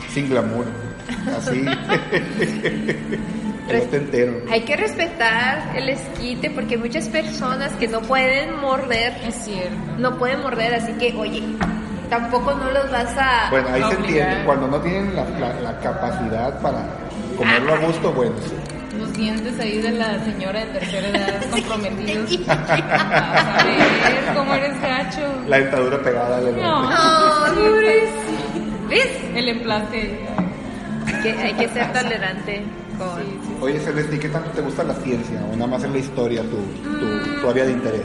Sin glamour. Así. elote entero. Hay que respetar el esquite porque hay muchas personas que no pueden morder. Es cierto. No pueden morder, así que, oye, tampoco no los vas a. Bueno, ahí se entiende. Cuando no tienen la, la- la capacidad para comerlo a gusto, bueno, sí. Los dientes ahí de la señora de tercera edad comprometidos. A ver cómo eres gacho. La dentadura pegada al elote. No. No. ¿Ves? El emplate. Que hay que ser tolerante con. Sí, sí. Oye, Celeste, ¿y qué tanto te gusta la ciencia? ¿O nada más es la historia tu, tu, tu área de interés?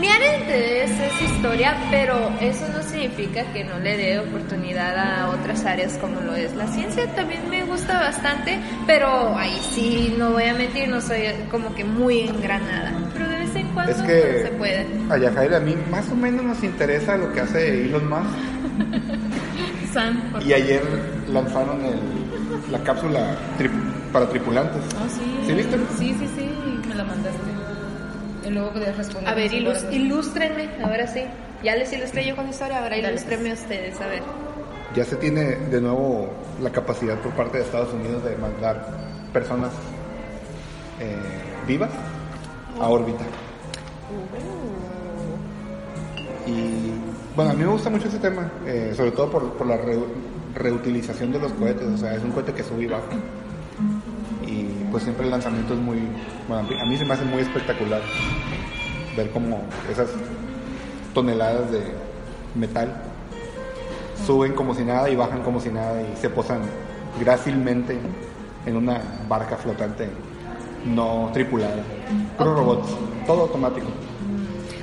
De interés es historia, pero eso no significa que no le dé oportunidad a otras áreas como lo es la ciencia. También me gusta bastante, pero ahí sí, no voy a mentir, no soy como que muy engranada. Pero de vez en cuando Es que se puede. a Yajaira a mí más o menos nos interesa lo que hace Elon Musk. San, Y ayer lanzaron el, la cápsula tri- para tripulantes. Ah, sí. ¿Sí viste? Sí, sí, sí, me la mandaste. Y luego podías responder. A ver, ilus- ilústrenme, ahora sí. Ya les ilustré yo con historia, ahora ilústrenme ustedes, a ver. Ya se tiene de nuevo la capacidad por parte de Estados Unidos de mandar personas eh, vivas a órbita. Y bueno, a mí me gusta mucho ese tema, eh, sobre todo por, por la re- reutilización de los cohetes. O sea, es un cohete que sube y baja. Pues siempre el lanzamiento es muy. Bueno, a mí- se me hace muy espectacular ver como esas toneladas de metal suben como si nada y bajan como si nada y se posan grácilmente en una barca flotante no tripulada. Puro robots, todo automático.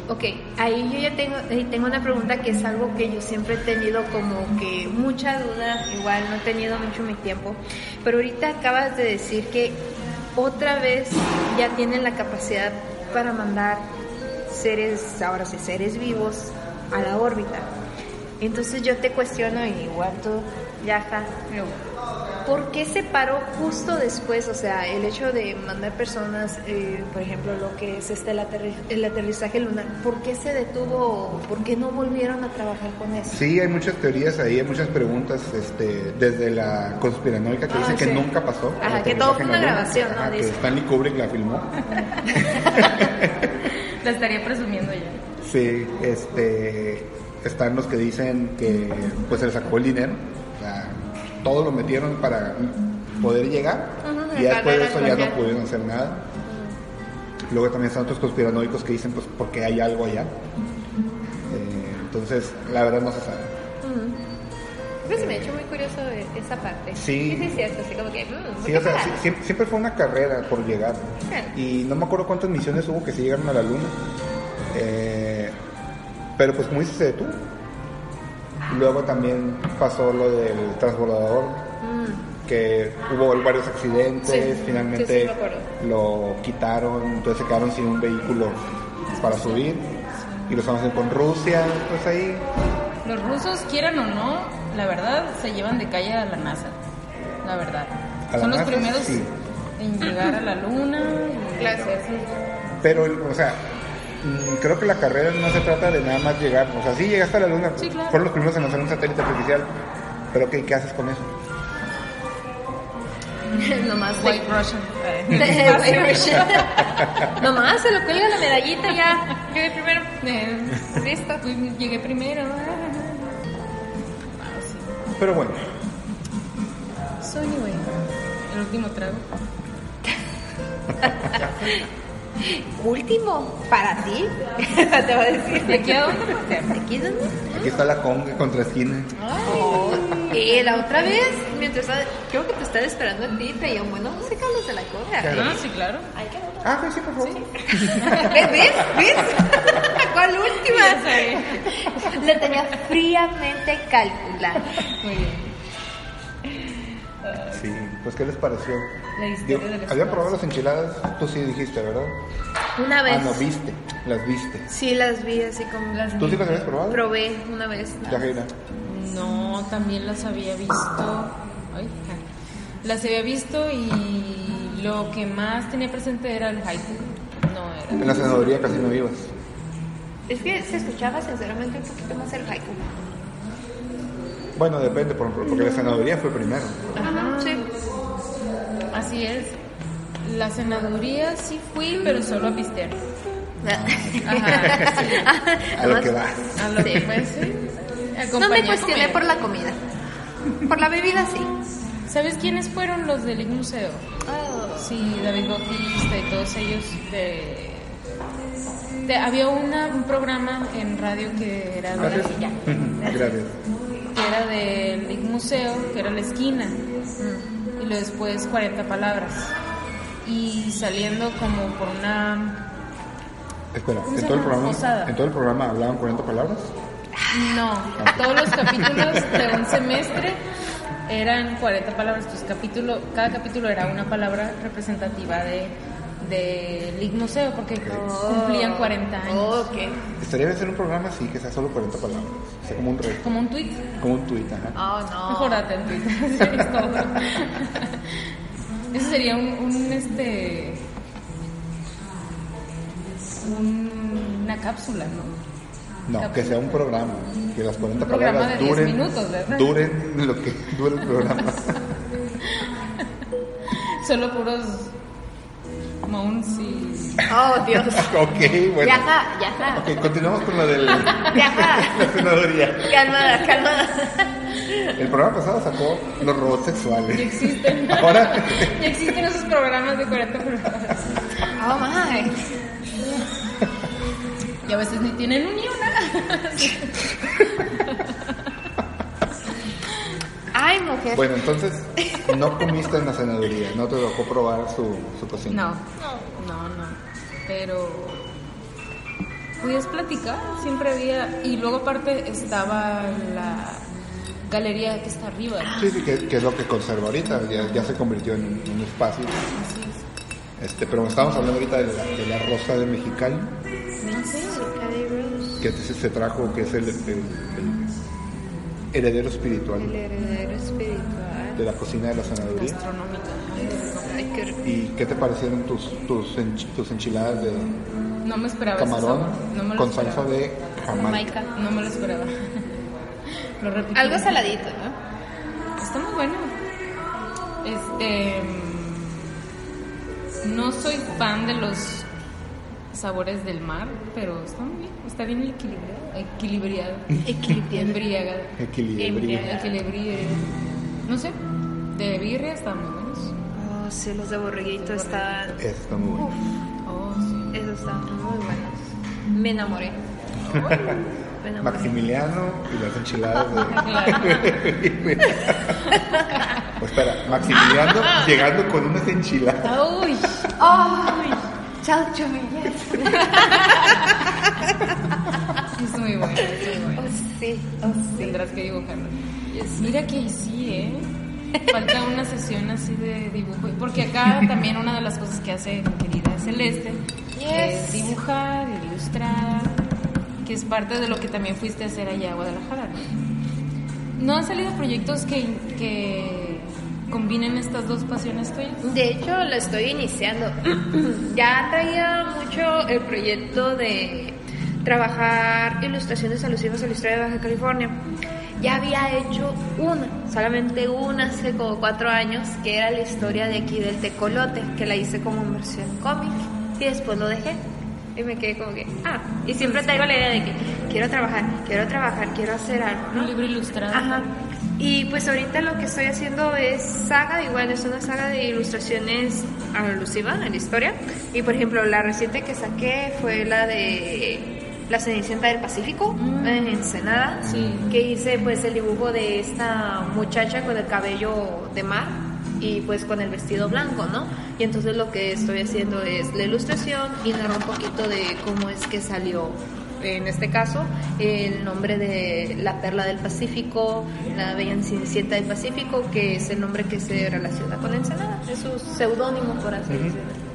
Ok, ahí yo ya tengo, tengo una pregunta que es algo que yo siempre he tenido como que mucha duda, igual no he tenido mucho mi tiempo, pero ahorita acabas de decir que otra vez ya tienen la capacidad para mandar seres, ahora sí, seres vivos a la órbita. Entonces yo te cuestiono, y igual tú, Yaja, ¿por qué se paró justo después? O sea, el hecho de mandar personas, eh, por ejemplo, lo que es este el, aterri- el aterrizaje lunar, ¿por qué se detuvo? ¿Por qué no volvieron a trabajar con eso? Sí, hay muchas teorías ahí, hay muchas preguntas, este, desde la conspiranoica que Ah, dice que nunca pasó. Ajá, que todo fue una Luna, grabación, ¿no? ajá, que. Stanley Kubrick la filmó. La estaría presumiendo ya. Sí, este, están los que dicen que pues se les sacó el dinero, todo lo metieron para poder llegar Ujú, y ya después de eso ya no pudieron hacer nada. Luego también están otros conspiranoicos que dicen pues porque hay algo allá. Eh, entonces, la verdad no se sabe. Se me ha hecho muy curioso esa parte. Sí. Sí, sí, cierto, así como que... mm, ¿por Sí, o sea, sí, siempre, siempre fue una carrera por llegar. Y no me acuerdo cuántas misiones hubo que se llegaron a la luna. Eh, pero pues como dices, se detuvo. Luego también pasó lo del transbordador, Mm, que hubo varios accidentes, Sí, finalmente sí, lo quitaron, entonces se quedaron sin un vehículo para subir. Y lo estaban haciendo con Rusia, pues ahí. Los rusos, quieran o no, la verdad, se llevan de calle a la NASA. La verdad. A la Son los NASA, primeros sí. en llegar a la luna. y eso. Pero, o sea, creo que la carrera no se trata de nada más llegar. O sea, sí llegaste a la luna. Sí, claro. Fueron los primeros en lanzar un satélite artificial. Pero, ¿qué, qué haces con eso? Nomás White Russian. White Russian. Nomás se lo cuelga la medallita ya. Llegué primero. Eh, Listo. llegué primero. Ah, sí. Pero bueno, So, anyway, el último trago. Último, para ti. Te voy a decir. ¿De aquí a dónde? ¿De aquí dónde? aquí está la conga contra esquina. Oh, y la otra vez, mientras creo que te estaba esperando a ti, traía un buena música los de la. Claro. Ah, sí, claro. Ay, qué bueno. Ah, sí, sí, por favor. ¿Ves? ¿Ves? ¿Ves? ¿Cuál última? Le tenía fríamente calculado. Muy bien. Sí, pues, ¿qué les pareció? La historia Digo, de la ¿Habían escuela. probado las enchiladas? Tú sí dijiste, ¿verdad? Una vez. Ah, no, viste. Las viste. Sí, las vi así como las ¿Tú sí las habías probado? probé una vez. Ya, Jaira. No, también las había visto. Ay, las había visto y lo que más tenía presente era el haiku. No En era. la senaduría casi no ibas. Es que se escuchaba sinceramente un poquito más el haiku. Bueno, depende, por ejemplo, porque la senaduría fue primero. Ajá, sí. Así es. La senaduría sí fui, pero solo a pistear. Ajá. A lo que vas. A lo que Sí. pues, sí. No me cuestioné comer. por la comida. Por la bebida sí. ¿Sabes quiénes fueron los del Museo? Sí, David Bautista y todos ellos de... de- había una, un programa en radio que era de la Gracias. ya, Gracias. que era del Museo, que era la esquina, y luego después 40 palabras. Y saliendo como por una... Espera, ¿Cómo ¿en todo, el programa, Posada. ¿en todo el programa hablaban 40 palabras? No, todos los capítulos de un semestre eran 40 palabras. Entonces, capítulo, cada capítulo era una palabra representativa de del Ig Museo, porque cumplían 40 años. Estaría bien hacer un programa así, que sea solo 40 palabras. O sea, como un reto, Como un tweet. como un tuit, ajá. Oh, no. Mejor date en Twitter. es todo. Ese sería un, un este. un- una cápsula, ¿no? No, que sea un programa, que las 40 Un programa palabras de 10 duren, minutos, ¿verdad? duren lo que dure el programa. Solo puros mounts y. Oh, Dios. ok, bueno. Yaja, yaja. Ok, continuamos con lo del Yaja. la senaduría. Calmada, calmada. El programa pasado sacó los robots Ya sexuales. existen. Ahora, Ya existen esos programas de 40 palabras. Oh, my. Y a veces ni tienen ni una. Ay, mujer. bueno, entonces no comiste en la senaduría, no te tocó probar su, su cocina. No, no, no. Pero. podías platicar, siempre había, y luego aparte estaba la galería que está arriba. ¿no? Sí, sí, que, que es lo que conserva ahorita, ya, ya se convirtió en un espacio. Así es. Este, pero estamos hablando ahorita de la, de la Rosa de Mexicali, No sé, que se, se trajo, que es el, el- el heredero espiritual El heredero espiritual. de la cocina de la sanaduría. gastronómica. Ay, qué rico. ¿Y qué te parecieron tus, tus, ench- tus enchiladas de No me esperaba camarón no me lo con esperaba. salsa de jamaica? No me lo esperaba. lo repito. Algo saladito, ¿no? Está muy bueno. Este. mm, No soy fan de los sabores del mar, pero está muy bien. Está bien equilibrado. Equilibrado. Equilibrado. Embriagado. Equilibrio. Embriagado. Equilibrado. No sé. De birria están muy buenos. Oh, sí, los de borreguito. Eso está muy bueno. Oh, sí. Esos estaban muy buenos. Me enamoré. Me enamoré. Maximiliano y las enchiladas de... O espera, Maximiliano llegando con unas enchiladas. Uy, ¡Ay! ¡Chao, chomillas! es muy bueno. Es muy Oh, bueno. sí, oh, sí. Tendrás que dibujarlo. Mira que sí, ¿eh? Falta una sesión así de dibujo. Porque acá también una de las cosas que hace mi querida Celeste es dibujar, ilustrar, que es parte de lo que también fuiste a hacer allá a Guadalajara. ¿No, ¿No han salido proyectos que, que combinen estas dos pasiones tuyas? De hecho, lo estoy iniciando. ya traía mucho el proyecto de trabajar ilustraciones alusivas a la historia de Baja California. Ya había hecho una, solamente una hace como cuatro años, que era la historia de aquí del Tecolote, que la hice como versión cómic. Y después lo dejé. Y me quedé como que, ah, y siempre traigo la idea de que quiero trabajar, quiero trabajar, quiero hacer algo. ¿no? Un libro ilustrado. Ajá. Y pues ahorita lo que estoy haciendo es saga, igual es una saga de ilustraciones alusiva a la historia. Y por ejemplo, la reciente que saqué fue la de La Cenicienta del Pacífico, Mm. en Ensenada. Sí. Que hice pues el dibujo de esta muchacha con el cabello de mar y pues con el vestido blanco, ¿no? Y entonces lo que estoy haciendo es la ilustración y narro un poquito de cómo es que salió en este caso, el nombre de la perla del Pacífico, la bella cenicienta del Pacífico, que es el nombre que se relaciona con Ensenada, es su seudónimo, por así decirlo.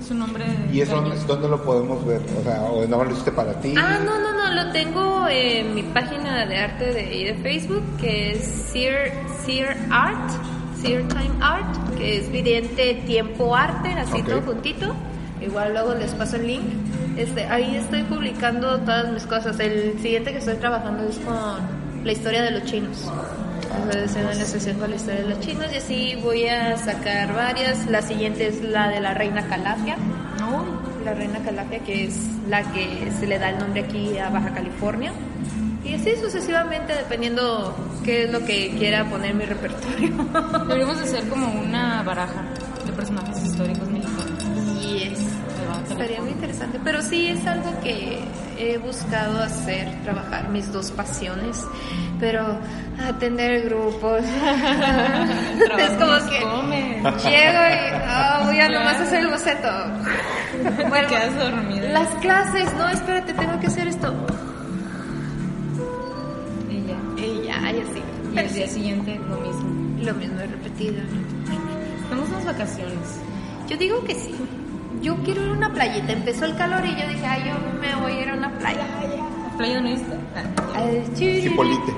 Es un nombre. ¿Y eso dónde lo podemos ver? O sea, o no lo hiciste para ti. Ah, no, no, no, lo tengo en mi página de arte de, de Facebook, que es Sear, Sear Art, Sear Time Art, que es Vidente Tiempo Arte, así todo juntito. Igual luego les paso el link. Este, ahí estoy publicando todas mis cosas. El siguiente que estoy trabajando es con la historia de los chinos. Estoy haciendo una sesión con la historia de los chinos y así voy a sacar varias. La siguiente es la de la reina Calafia No, la reina Calafia, que es la que se le da el nombre aquí a Baja California. Y así sucesivamente, dependiendo qué es lo que quiera poner en mi repertorio. deberíamos hacer como una baraja de personajes históricos mexicanos. y es, de Baja estaría muy interesante. Pero sí es algo que he buscado hacer, trabajar mis dos pasiones. Pero atender grupos. es como que llego y oh, voy a nomás hacer el boceto. Bueno, quedas las clases, no, espérate, tengo que hacer esto. Y ya. Y ya, y así. Y al día siguiente lo mismo. Lo mismo he repetido. Tenemos unas vacaciones. Yo digo que sí. Yo quiero ir a una playita. Empezó el calor y yo dije, ay, yo me voy a ir a una playa. ¿Playa no viste? Ah, Cipolite.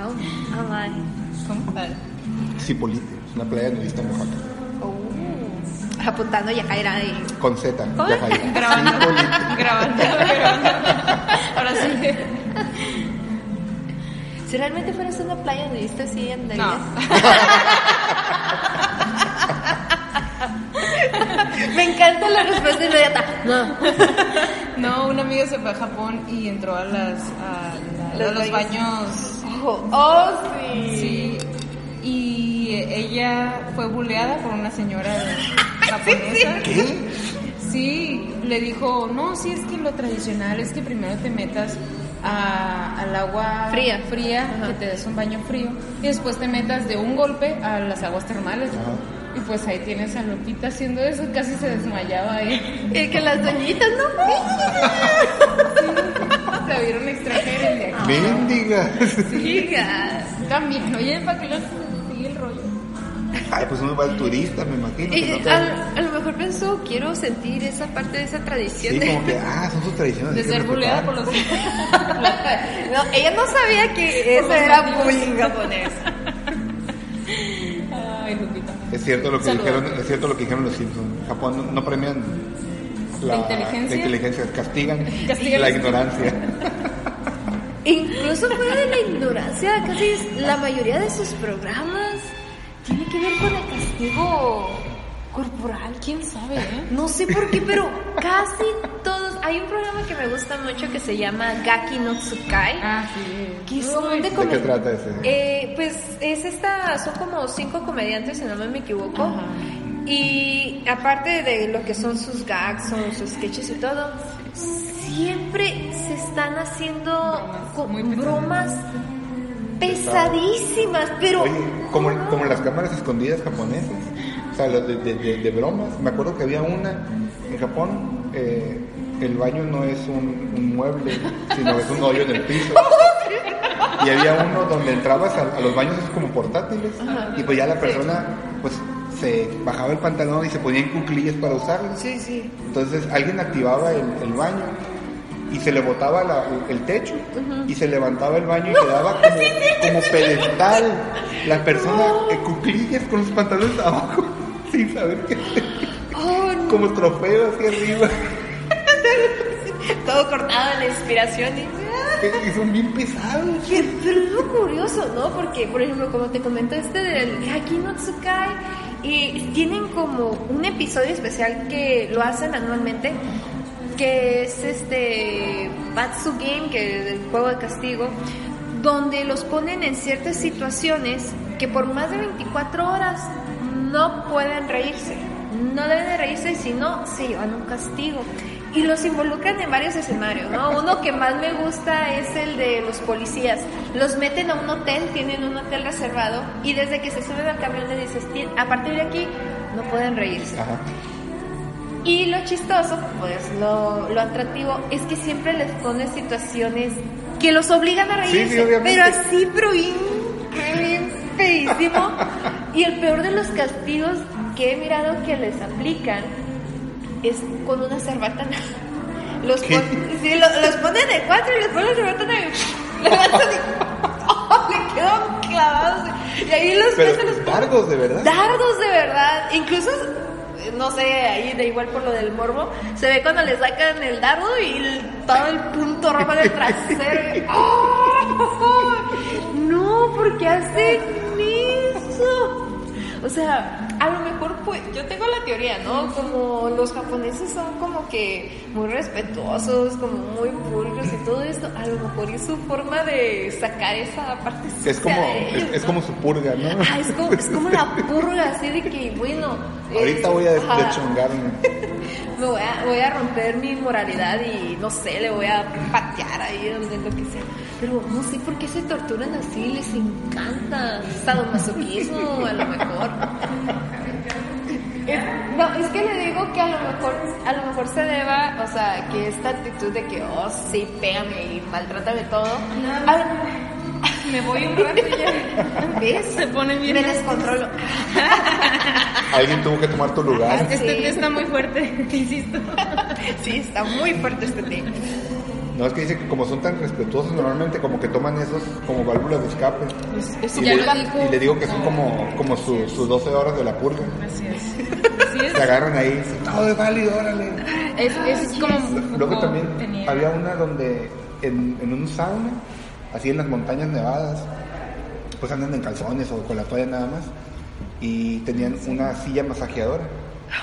Oh, oh. Ah, Cipolite, es una playa nudista en Oaxaca. Oh. Apuntando ya caerá y... Con Z, ¿Cómo? ya caí. Grabando. Grabando, grabando. Ahora sí. Si realmente fueras una playa nudista, sí andarías. No. Me encanta la respuesta inmediata. No. No, una amiga se fue a Japón y entró a las a, la- a Los baños. Oh, oh, sí. Sí. Y ella fue buleada por una señora japonesa. ¿Qué? Sí, le dijo, no, sí es que lo tradicional es que primero te metas a- al agua Fría. fría Ajá. que te des un baño frío, y después te metas de un golpe a las aguas termales. Ajá. Y pues ahí tienes a Lupita haciendo eso, casi se desmayaba ahí. Y que las doñitas, no. Se vieron extranjeros de aquí. Mendiga. Digas. También, oye, ¿para qué les sigue el rollo? Ay, pues uno va al turista, me imagino. Y, que no a, te- a lo mejor pensó, quiero sentir esa parte de esa tradición. Sí, de- como que, ah, son sus tradiciones. De ser buleada por los no, ella no sabía que eso los era bullying japonés. Cierto lo que Saludos. dijeron, es cierto lo que dijeron los Simpsons. Japón no, no premian la, ¿La inteligencia? la inteligencia, castigan, Castigan la ignorancia. Incluso fuera de la ignorancia, casi la mayoría de sus programas tiene que ver con el castigo corporal. ¿Quién sabe, eh? No sé por qué, pero casi todos. Hay un programa que me gusta mucho que se llama Gaki no Tsukai. Ah, sí. Que son de ¿De qué trata ese? Eh, pues es esta, son como cinco comediantes, si no me equivoco. Ajá. Y aparte de lo que son sus gags o sus sketches y todo, siempre se están haciendo Bromas, muy bromas pesadísimas, pero Oye, como, como las cámaras escondidas japonesas, o sea, las de, de- de- de bromas. Me acuerdo que había una en Japón, eh, el baño no es un, un mueble, sino es un hoyo en el piso. Y había uno donde entrabas a, a los baños como portátiles y pues ya la persona pues se bajaba el pantalón y se ponía en cuclillas para usarlo. sí, sí. Entonces alguien activaba el, el baño y se le botaba la- el techo y se levantaba el baño y quedaba como, como pedestal la persona en cuclillas con los pantalones abajo sin saber qué hacer, Oh, no. como trofeo hacia arriba todo cortado en la inspiración y... y son bien pesados Pero, pero es lo curioso, ¿no? Porque, por ejemplo, como te comento, este del Haki no Tsukai, y tienen como un episodio especial que lo hacen anualmente, que es este Batsu Game, que es el juego de castigo, donde los ponen en ciertas situaciones que por más de 24 horas no pueden reírse. No deben de reírse, si no, se llevan un castigo. Y los involucran en varios escenarios, ¿no? Uno que más me gusta es el de los policías. Los meten a un hotel, tienen un hotel reservado, y desde que se suben al camión le dices, "Tien- a partir de aquí no pueden reírse. Ajá. Y lo chistoso, pues lo, lo atractivo, es que siempre les pone situaciones que los obligan a Sí, sí, reírse, obviamente. pero así, pero bien, bien feísimo. Y el peor de los castigos que he mirado que les aplican es con una cerbatana. Los, pon- sí, lo- los ponen de cuatro y les ponen la cerbatana y le lanzan y le quedan clavados. Y ahí los pero ves a los dardos de verdad Dardos de verdad. Incluso, no sé, ahí da igual por lo del morbo, se ve cuando le sacan el dardo y el- todo el punto rojo del trasero. y- ¡Oh! No, porque hacen eso? O sea, a lo mejor pues, yo tengo la teoría, ¿no? Como los japoneses son como que muy respetuosos, como muy pulcros y todo esto, a lo mejor es su forma de sacar esa parte es como de es, ellos, es ¿no? como su purga no Ah, es como, es como la purga, así de que, bueno. ahorita voy a des- ajá, deschongarme me voy a, voy a romper mi moralidad y no sé, le voy a patear ahí donde lo que sea. Pero no sé por qué se torturan así, les encanta. Sadomasoquismo, a lo mejor. No, es que le digo que a lo mejor, a lo mejor se deba, o sea, que esta actitud de que, oh, sí, pégame y maltrátame todo. a- Me voy un rato y ya. ¿Ves? Se pone bien. Me descontrolo. alguien tuvo que tomar tu lugar Este Sí. té está muy fuerte, insisto. Sí, está muy fuerte este tema. No es que dice que como son tan respetuosos normalmente como que toman esos como válvulas de escape Pues eso y, ya le, lo dijo. y le digo que son como como su- sus 12 horas de la purga Así es. Se agarran ahí todo es válido órale Es, es como. Luego como también tenía- había una donde en, en un sauna, así en las montañas nevadas, pues andan en calzones o con la toalla nada más, y tenían una silla masajeadora.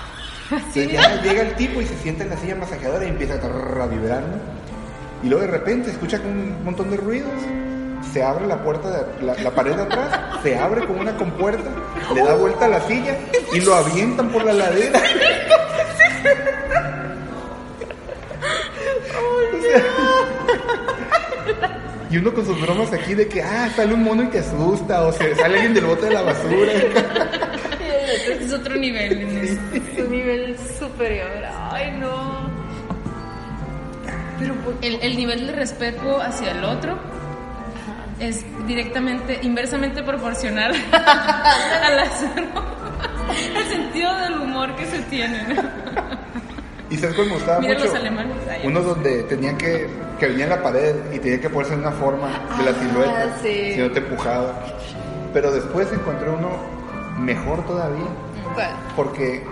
Entonces ya llega el tipo y se sienta en la silla masajeadora y empieza a, a vibrar, ¿no? Y luego de repente escucha un montón de ruidos, se abre la puerta, de, la, la pared de atrás, se abre como una compuerta, le da vuelta a la silla y lo avientan por la ladera. Y uno con sus bromas aquí de que, ah, sale un mono y te asusta, o se sale alguien del bote de la basura. Su otro nivel. Es un nivel superior. Pero El, el nivel de respeto hacia el otro es directamente, inversamente proporcional a las, al sentido del humor que se tiene. ¿no? Y sabes me gustaba Mira mucho. los alemanes. Ay, Unos donde tenían que, que venía en la pared y tenía que ponerse en una forma de la Ah, silueta, sí. si no te empujaba. Pero después encontré uno mejor todavía, ¿Cuál? porque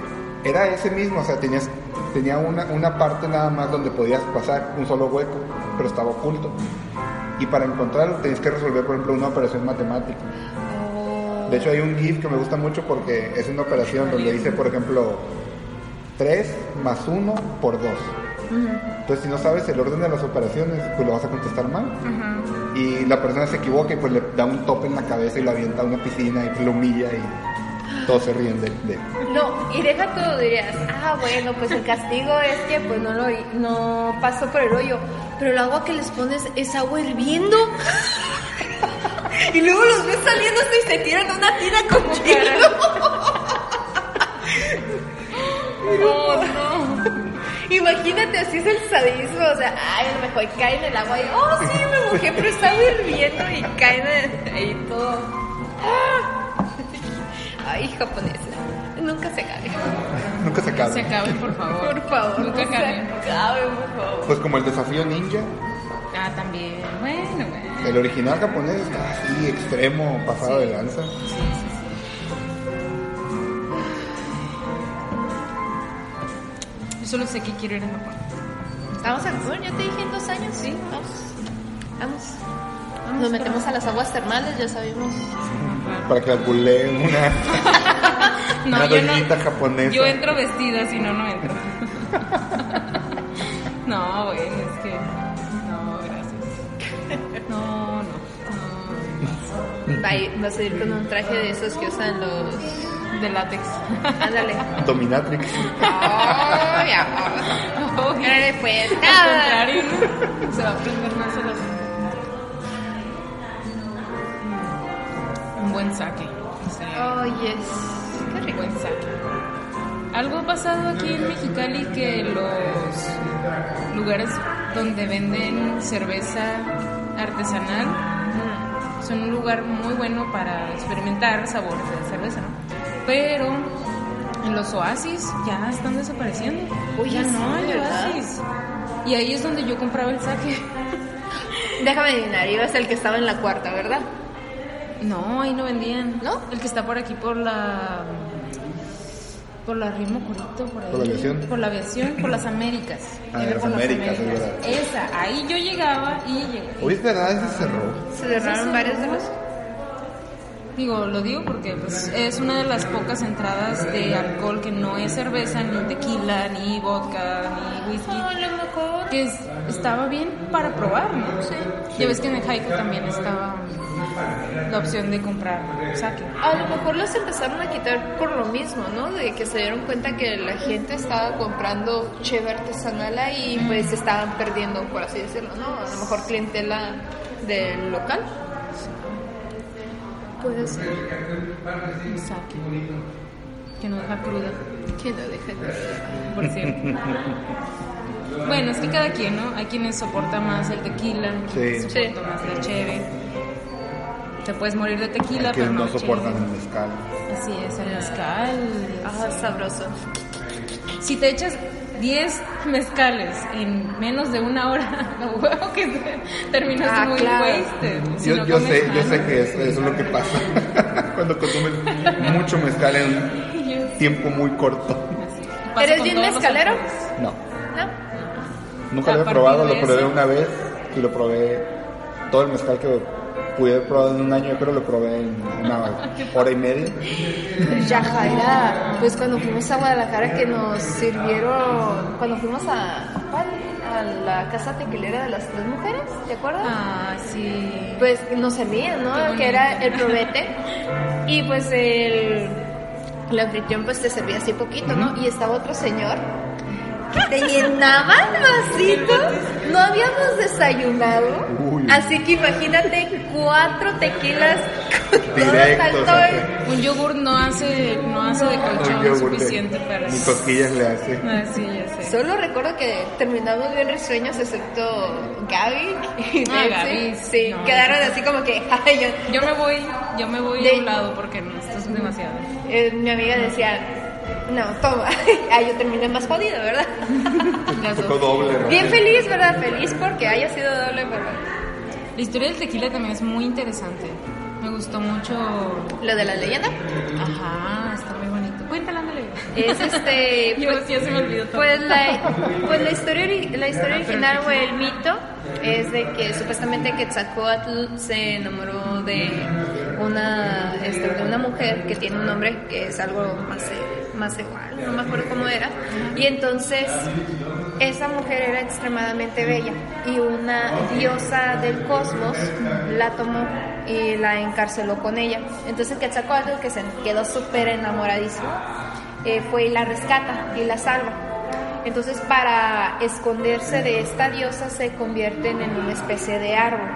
era ese mismo, o sea, tenías, tenía una, una parte nada más donde podías pasar un solo hueco, pero estaba oculto. Y para encontrarlo tenías que resolver, por ejemplo, una operación matemática. De hecho, hay un GIF que me gusta mucho porque es una operación donde dice, por ejemplo, 3 más 1 por 2. Entonces, si no sabes el orden de las operaciones, pues lo vas a contestar mal. Y la persona se equivoca y pues le da un tope en la cabeza y lo avienta a una piscina y lo humilla y todos se ríen de, de- No, y deja todo, dirías, ah, bueno, pues el castigo es que pues no lo no pasó por el hoyo, pero el agua que les pones es agua hirviendo. y luego los ves saliendo y se tiran a una tina con No, no. Imagínate, así es el sadismo, o sea, ay, a lo mejor cae en el agua y, oh, sí, me mojé, pero está hirviendo y caen en- ahí todo. Ah. Japoneses, nunca se caen. Nunca se acaba. Se acaben, por favor. Por favor, Nunca acaben. se acaben, por favor. Pues como el desafío ninja, Ah, también. Bueno, bueno. el original japonés está así, extremo, pasado de lanza. Sí, sí, sí. Yo solo sé que quiero ir a Japón. Vamos a Japón, ya te dije en dos años, sí, vamos. Vamos. Vamos, Nos metemos a las aguas termales, ya sabemos. Para que albuleen una, No, una yo no- doñita japonesa. Yo entro vestida, si no, no entro. No, bueno, es que. No, gracias. No, no. no. A, vas a ir con un traje de esos que usan los. De látex. Ándale. Dominatrix. Ay, amor. Ándale, pues. Al nada. contrario, ¿no? Se va a prender más el asunto. Un buen saque. Sí, Oh, yes. Algo ha pasado aquí en Mexicali que los lugares donde venden cerveza artesanal son un lugar muy bueno para experimentar sabores de cerveza, ¿no? Pero en los oasis ya están desapareciendo. Oye, ya no hay oasis. Y ahí es donde yo compraba el saque. Déjame adivinar, ibas el que estaba en la cuarta, ¿verdad? No, ahí no vendían. ¿No? El que está por aquí por la. Por la Ritmo Corito, por ahí. ¿Por la aviación? Por la aviación, por las Américas. Ah, las por Américas, es. Esa, ahí yo llegaba y llegué. Hoy es verdad, ese cerró. Se cerraron varios de los. Digo, lo digo porque pues, es una de las pocas entradas de alcohol que no es cerveza, ni tequila, ni vodka, ni whisky. mejor. Que es- estaba bien para probar, ¿no? Sí. Ya ves que en el Haiku también estaba la opción de comprar saque. A lo mejor los empezaron a quitar por lo mismo, ¿no? De que se dieron cuenta que la gente estaba comprando cheve artesanal y pues estaban perdiendo, por así decirlo, ¿no? A lo mejor clientela del local. Puede ser. Un saque. Que no deja cruda. Que no dejen de por cierto. Bueno, es que cada quien, ¿no? Hay quienes soportan más el tequila, Sí. soportan Sí. más la cheve. Te puedes morir de tequila, que pero no no soportan el mezcal. Así es, el mezcal. Ah, sabroso. Si te echas 10 mezcales en menos de una hora, a huevo que te- terminas Ah, muy claro. wasted. Si Yo, no yo sé, yo sé que eso, eso es lo que pasa cuando consumes mucho mezcal en un tiempo muy corto. ¿Eres bien mezcalero? No, ¿No? nunca lo he probado, lo probé eso- una vez y lo probé todo el mezcal que pude haber probado en un año, yo creo que lo probé en una hora y media. Ya, Jaira, pues cuando fuimos a Guadalajara que nos sirvieron, cuando fuimos a, a la casa tequilera de las tres mujeres, ¿te acuerdas? Ah, sí. Pues nos servían, ¿no? Que era el probete. Y pues el, el anfitrión pues te servía así poquito, ¿no? Y estaba otro señor te llenaba el vasito. No habíamos desayunado. Uy. Así que imagínate cuatro tequilas con todo Directos, sea. Un yogur no hace, no hace de colchón yogur de- suficiente para... Ni cosquillas le hace. Ah, sí, ya sé. Solo recuerdo que terminamos bien risueños, excepto Gaby y Ah. Gaby, Sí, no. quedaron así como que, ay, yo- Yo me voy, yo me voy De- a un lado porque no, esto es demasiado. eh, mi amiga decía, no, toma. Ay, yo terminé más jodida, ¿verdad? Tocó doble, ¿no? Bien feliz, ¿verdad? Feliz porque haya sido doble, pero La historia del tequila también es muy interesante. Me gustó mucho. lo de la leyenda Ajá, está muy bonito. Cuéntala, ándale. es este... Yo pues- sí, ya se me olvidó todo. Pues la, pues la historia, ori- la historia Ah, original o el mito es de que supuestamente Quetzalcóatl se enamoró de una, este, de una mujer que tiene un nombre que es algo más, eh, más igual, no me acuerdo cómo era. Y entonces esa mujer era extremadamente bella y una diosa del cosmos la tomó y la encarceló con ella. Entonces Quetzalcóatl, que se quedó súper enamoradísimo, eh, fue y la rescata y la salva. Entonces, para esconderse de esta diosa, se convierten en una especie de árbol.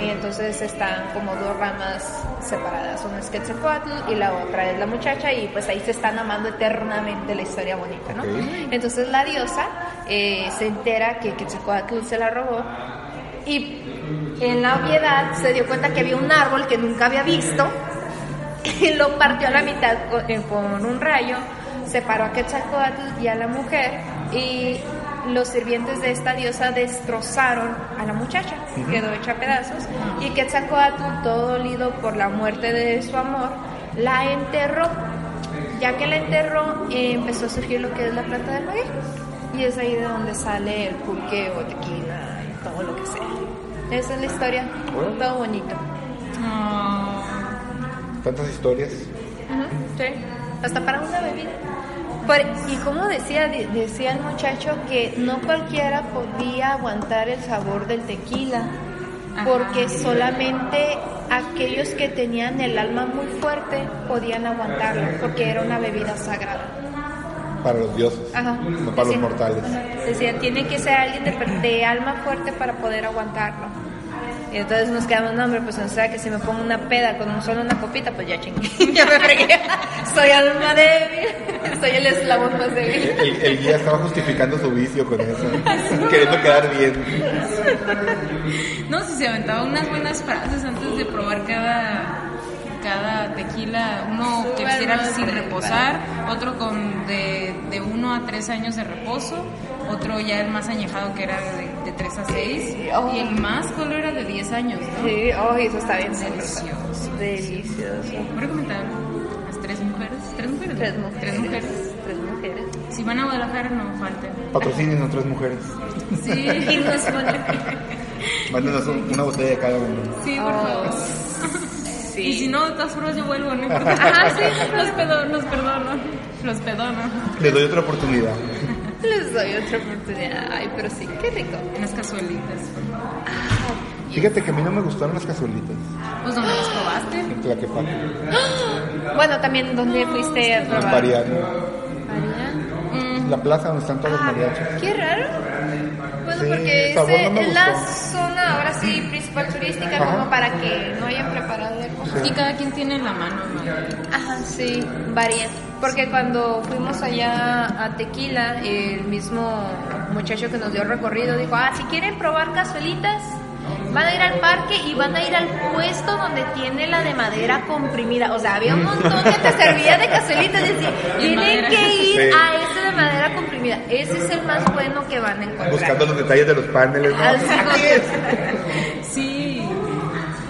Y entonces están como dos ramas separadas. Una es Quetzalcóatl y la otra es la muchacha, y pues ahí se están amando eternamente la historia bonita, ¿no? Entonces, la diosa eh, se entera que Quetzalcóatl se la robó y en la obviedad se dio cuenta que había un árbol que nunca había visto y lo partió a la mitad con, eh, con un rayo, separó a Quetzalcóatl y a la mujer y los sirvientes de esta diosa destrozaron a la muchacha, quedó hecha a pedazos y Quetzalcóatl, todo dolido por la muerte de su amor, la enterró. Ya que la enterró, eh, empezó a surgir lo que es la planta del maguey y es ahí de donde sale el pulque o tequila y todo lo que sea. Esa es la historia, todo bonito. Ah, Tantas historias. Sí, hasta para una bebida. Y como decía, de- decía el muchacho que no cualquiera podía aguantar el sabor del tequila, Ajá. porque solamente aquellos que tenían el alma muy fuerte podían aguantarlo, porque era una bebida sagrada. Para los dioses. Ajá. No para los Decía- mortales. ajá. Decía, tiene que ser alguien de, de alma fuerte para poder aguantarlo. Y entonces nos quedamos, no, hombre, pues o sea que si me pongo una peda con solo una copita, pues ya chingue, ya me fregué. Soy alma débil, soy el eslabón más débil. El, el guía estaba justificando su vicio con eso. Queriendo quedar bien. No, si se aventaba unas buenas frases antes de probar cada cada tequila, uno que mal sin reposar, otro con de, de uno a tres años de reposo, otro ya el más añejado que era de, de tres a seis, Oh. y el más color era de 10 años, ¿no? Sí, oh, eso está bien Delicioso. Delicioso. Voy a comentar las tres mujeres, tres mujeres, Tres mujeres. tres mujeres. Tres mujeres. Si van a Guadalajara no falten. Patrocinen otras mujeres. Sí, Y nos Mándenos un- una botella de cada uno. sí, por Oh, favor. Sí. Y si no, de todas formas yo vuelvo, no importa. Ajá, sí. Los, pedo, los perdono, los perdono. Les doy otra oportunidad. Les doy otra oportunidad. Ay, pero sí, qué rico. Unas cazuelitas. Fíjate que a mí no me gustaron las cazuelitas. Pues donde las probaste. En Tlaquepaque. Bueno, también, ¿dónde fuiste a En probar? La plaza donde están todos los Ah, mariachis. qué raro. Bueno, Sí, porque el sabor es, no la zona sí principal turística Ajá. como para que no hayan preparado de cosas. Y cada quien tiene en la mano, ¿no? Ajá, sí, varía. Porque cuando fuimos allá a Tequila, el mismo muchacho que nos dio el recorrido dijo, ah, si quieren probar cazuelitas, van a ir al parque y van a ir al puesto donde tiene la de madera comprimida. O sea, había un montón que te servía de cazuelitas. Y decía, tienen que ir Sí. a ese de madera comprimida. Ese es el más bueno que van a encontrar. Buscando los detalles de los paneles. ¿no? Así es.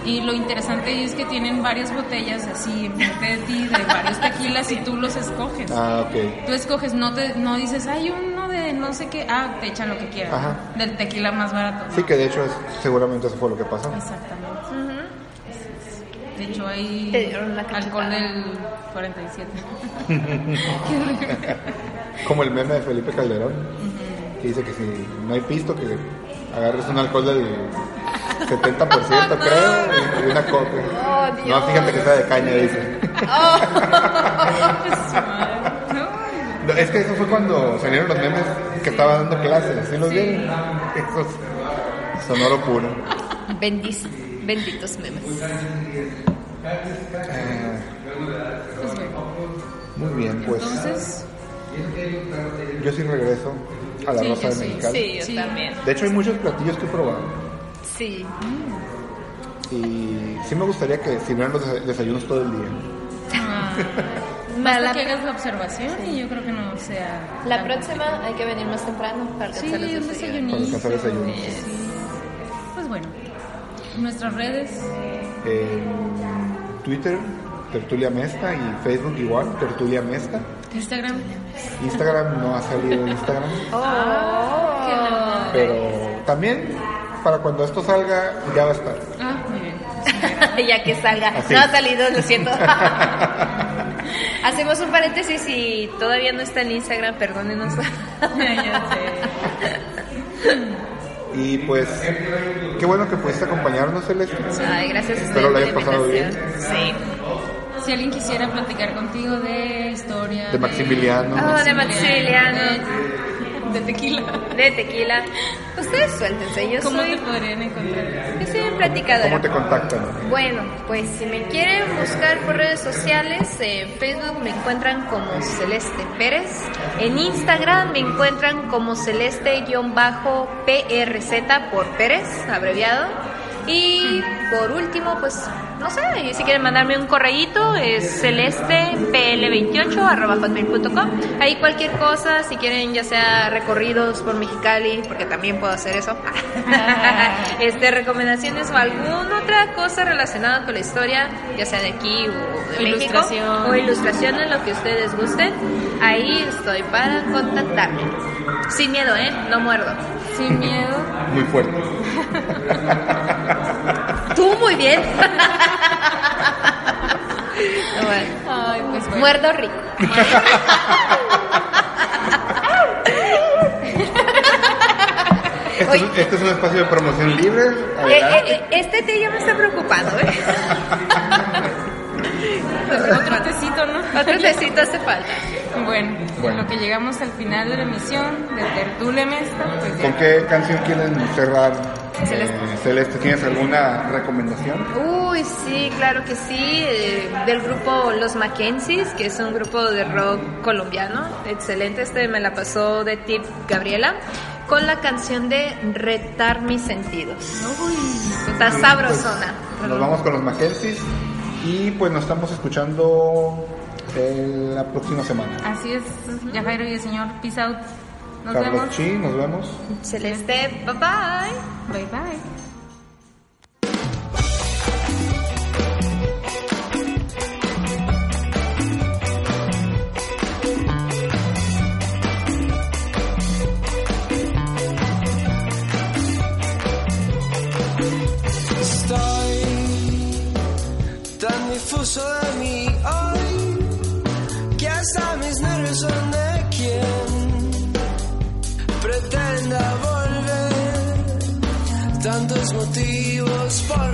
Y lo interesante es que tienen varias botellas así enfrente de ti de varios tequilas y tú los escoges. Ah, ok. Tú escoges, no te no dices, hay uno de no sé qué, ah, te echan lo que quieras. Ajá. Del tequila más barato. ¿no? Sí, que de hecho es- seguramente eso fue lo que pasó. Exactamente. De hecho, hay alcohol del 47. Como el meme de Felipe Calderón, que dice que si no hay pisto, que agarres un alcohol del 70%, creo, y una coca. Oh, no, fíjate que está de caña, dice. No, Es que eso fue cuando salieron los memes que estaba dando clases. ¿Sí los vieron? Esos sonoro puro. Bendic- benditos memes. Eh, bueno, muy bien, pues entonces, yo sí regreso a la Sí, Rosa de sí. Mexicali. Sí, yo Sí. también. De hecho, hay muchos platillos que he probado. Sí. Y sí me gustaría que sirvieran los des- desayunos todo el día. ah, Para basta la, que hagas la observación y yo creo que no sea... la próxima hay que venir más temprano para Sí, alcanzar los un desayunos. Para desayunito. alcanzar desayuno. Sí. Pues bueno, nuestras redes, Twitter, Tertulia Mesta, y Facebook igual, Tertulia Mesta. Instagram. Instagram no ha salido Instagram, Oh. Qué la- pero también para cuando esto salga ya va a estar. Ah, muy bien. ya que salga. Así. No ha salido, lo siento. Hacemos un paréntesis y todavía no está en Instagram, perdónenos. ya sé. Y pues, qué bueno que pudiste acompañarnos, Celeste. Ay, gracias a Espero lo hayas pasado invitación. Sí. Si alguien quisiera platicar contigo de historia. De Maximiliano. Oh, de Maximiliano. De, de tequila. De tequila. Ustedes suéltense, yo ¿Cómo soy, te podrían encontrar? yo soy un platicadora. ¿Cómo te contactan? Bueno, pues si me quieren buscar por redes sociales, en Facebook me encuentran como Celeste Pérez, en Instagram me encuentran como Celeste-PRZ por Pérez, abreviado. Y por último, pues no sé, y si quieren mandarme un correíto es celestepl28 Ahí cualquier cosa, si quieren ya sea recorridos por Mexicali, porque también puedo hacer eso. este recomendaciones o alguna otra cosa relacionada con la historia, ya sea de aquí o de Ilustración. México, o ilustraciones, lo que ustedes gusten. Ahí estoy para contactarme. Sin miedo, ¿eh? No muerdo. Sin miedo. Muy fuerte. Tú muy bien. Bueno, Ay, pues bueno. Muerdo rico. Este, es, este es un espacio de promoción libre. Eh, eh, eh, este té ya me está preocupando, ¿eh? Otro tecito, ¿no? Otro tecito hace falta. Bueno, Bueno. en lo que llegamos al final de la emisión de Tertulia Mesta, pues ¿Con qué canción quieren cerrar? Celeste. Eh, Celeste, ¿tienes alguna recomendación? Uy, sí, claro que sí. eh, del grupo Los Mackenzies, que es un grupo de rock colombiano. Excelente, este me la pasó de tip Gabriela. Con la canción de Retar mis sentidos. Está sabrosona. Nos vamos con los Mackenzies y pues nos estamos escuchando eh, la próxima semana. Así es, ya Jairo y el señor, peace out. Nos Carlos vemos. Chi, nos vemos. Celeste, bye bye. Bye bye. Tantos motivos por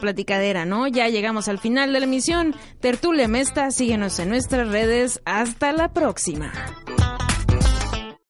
platicadera, ¿no? Ya llegamos al final de la emisión. Tertulia Mesta, síguenos en nuestras redes. Hasta la próxima.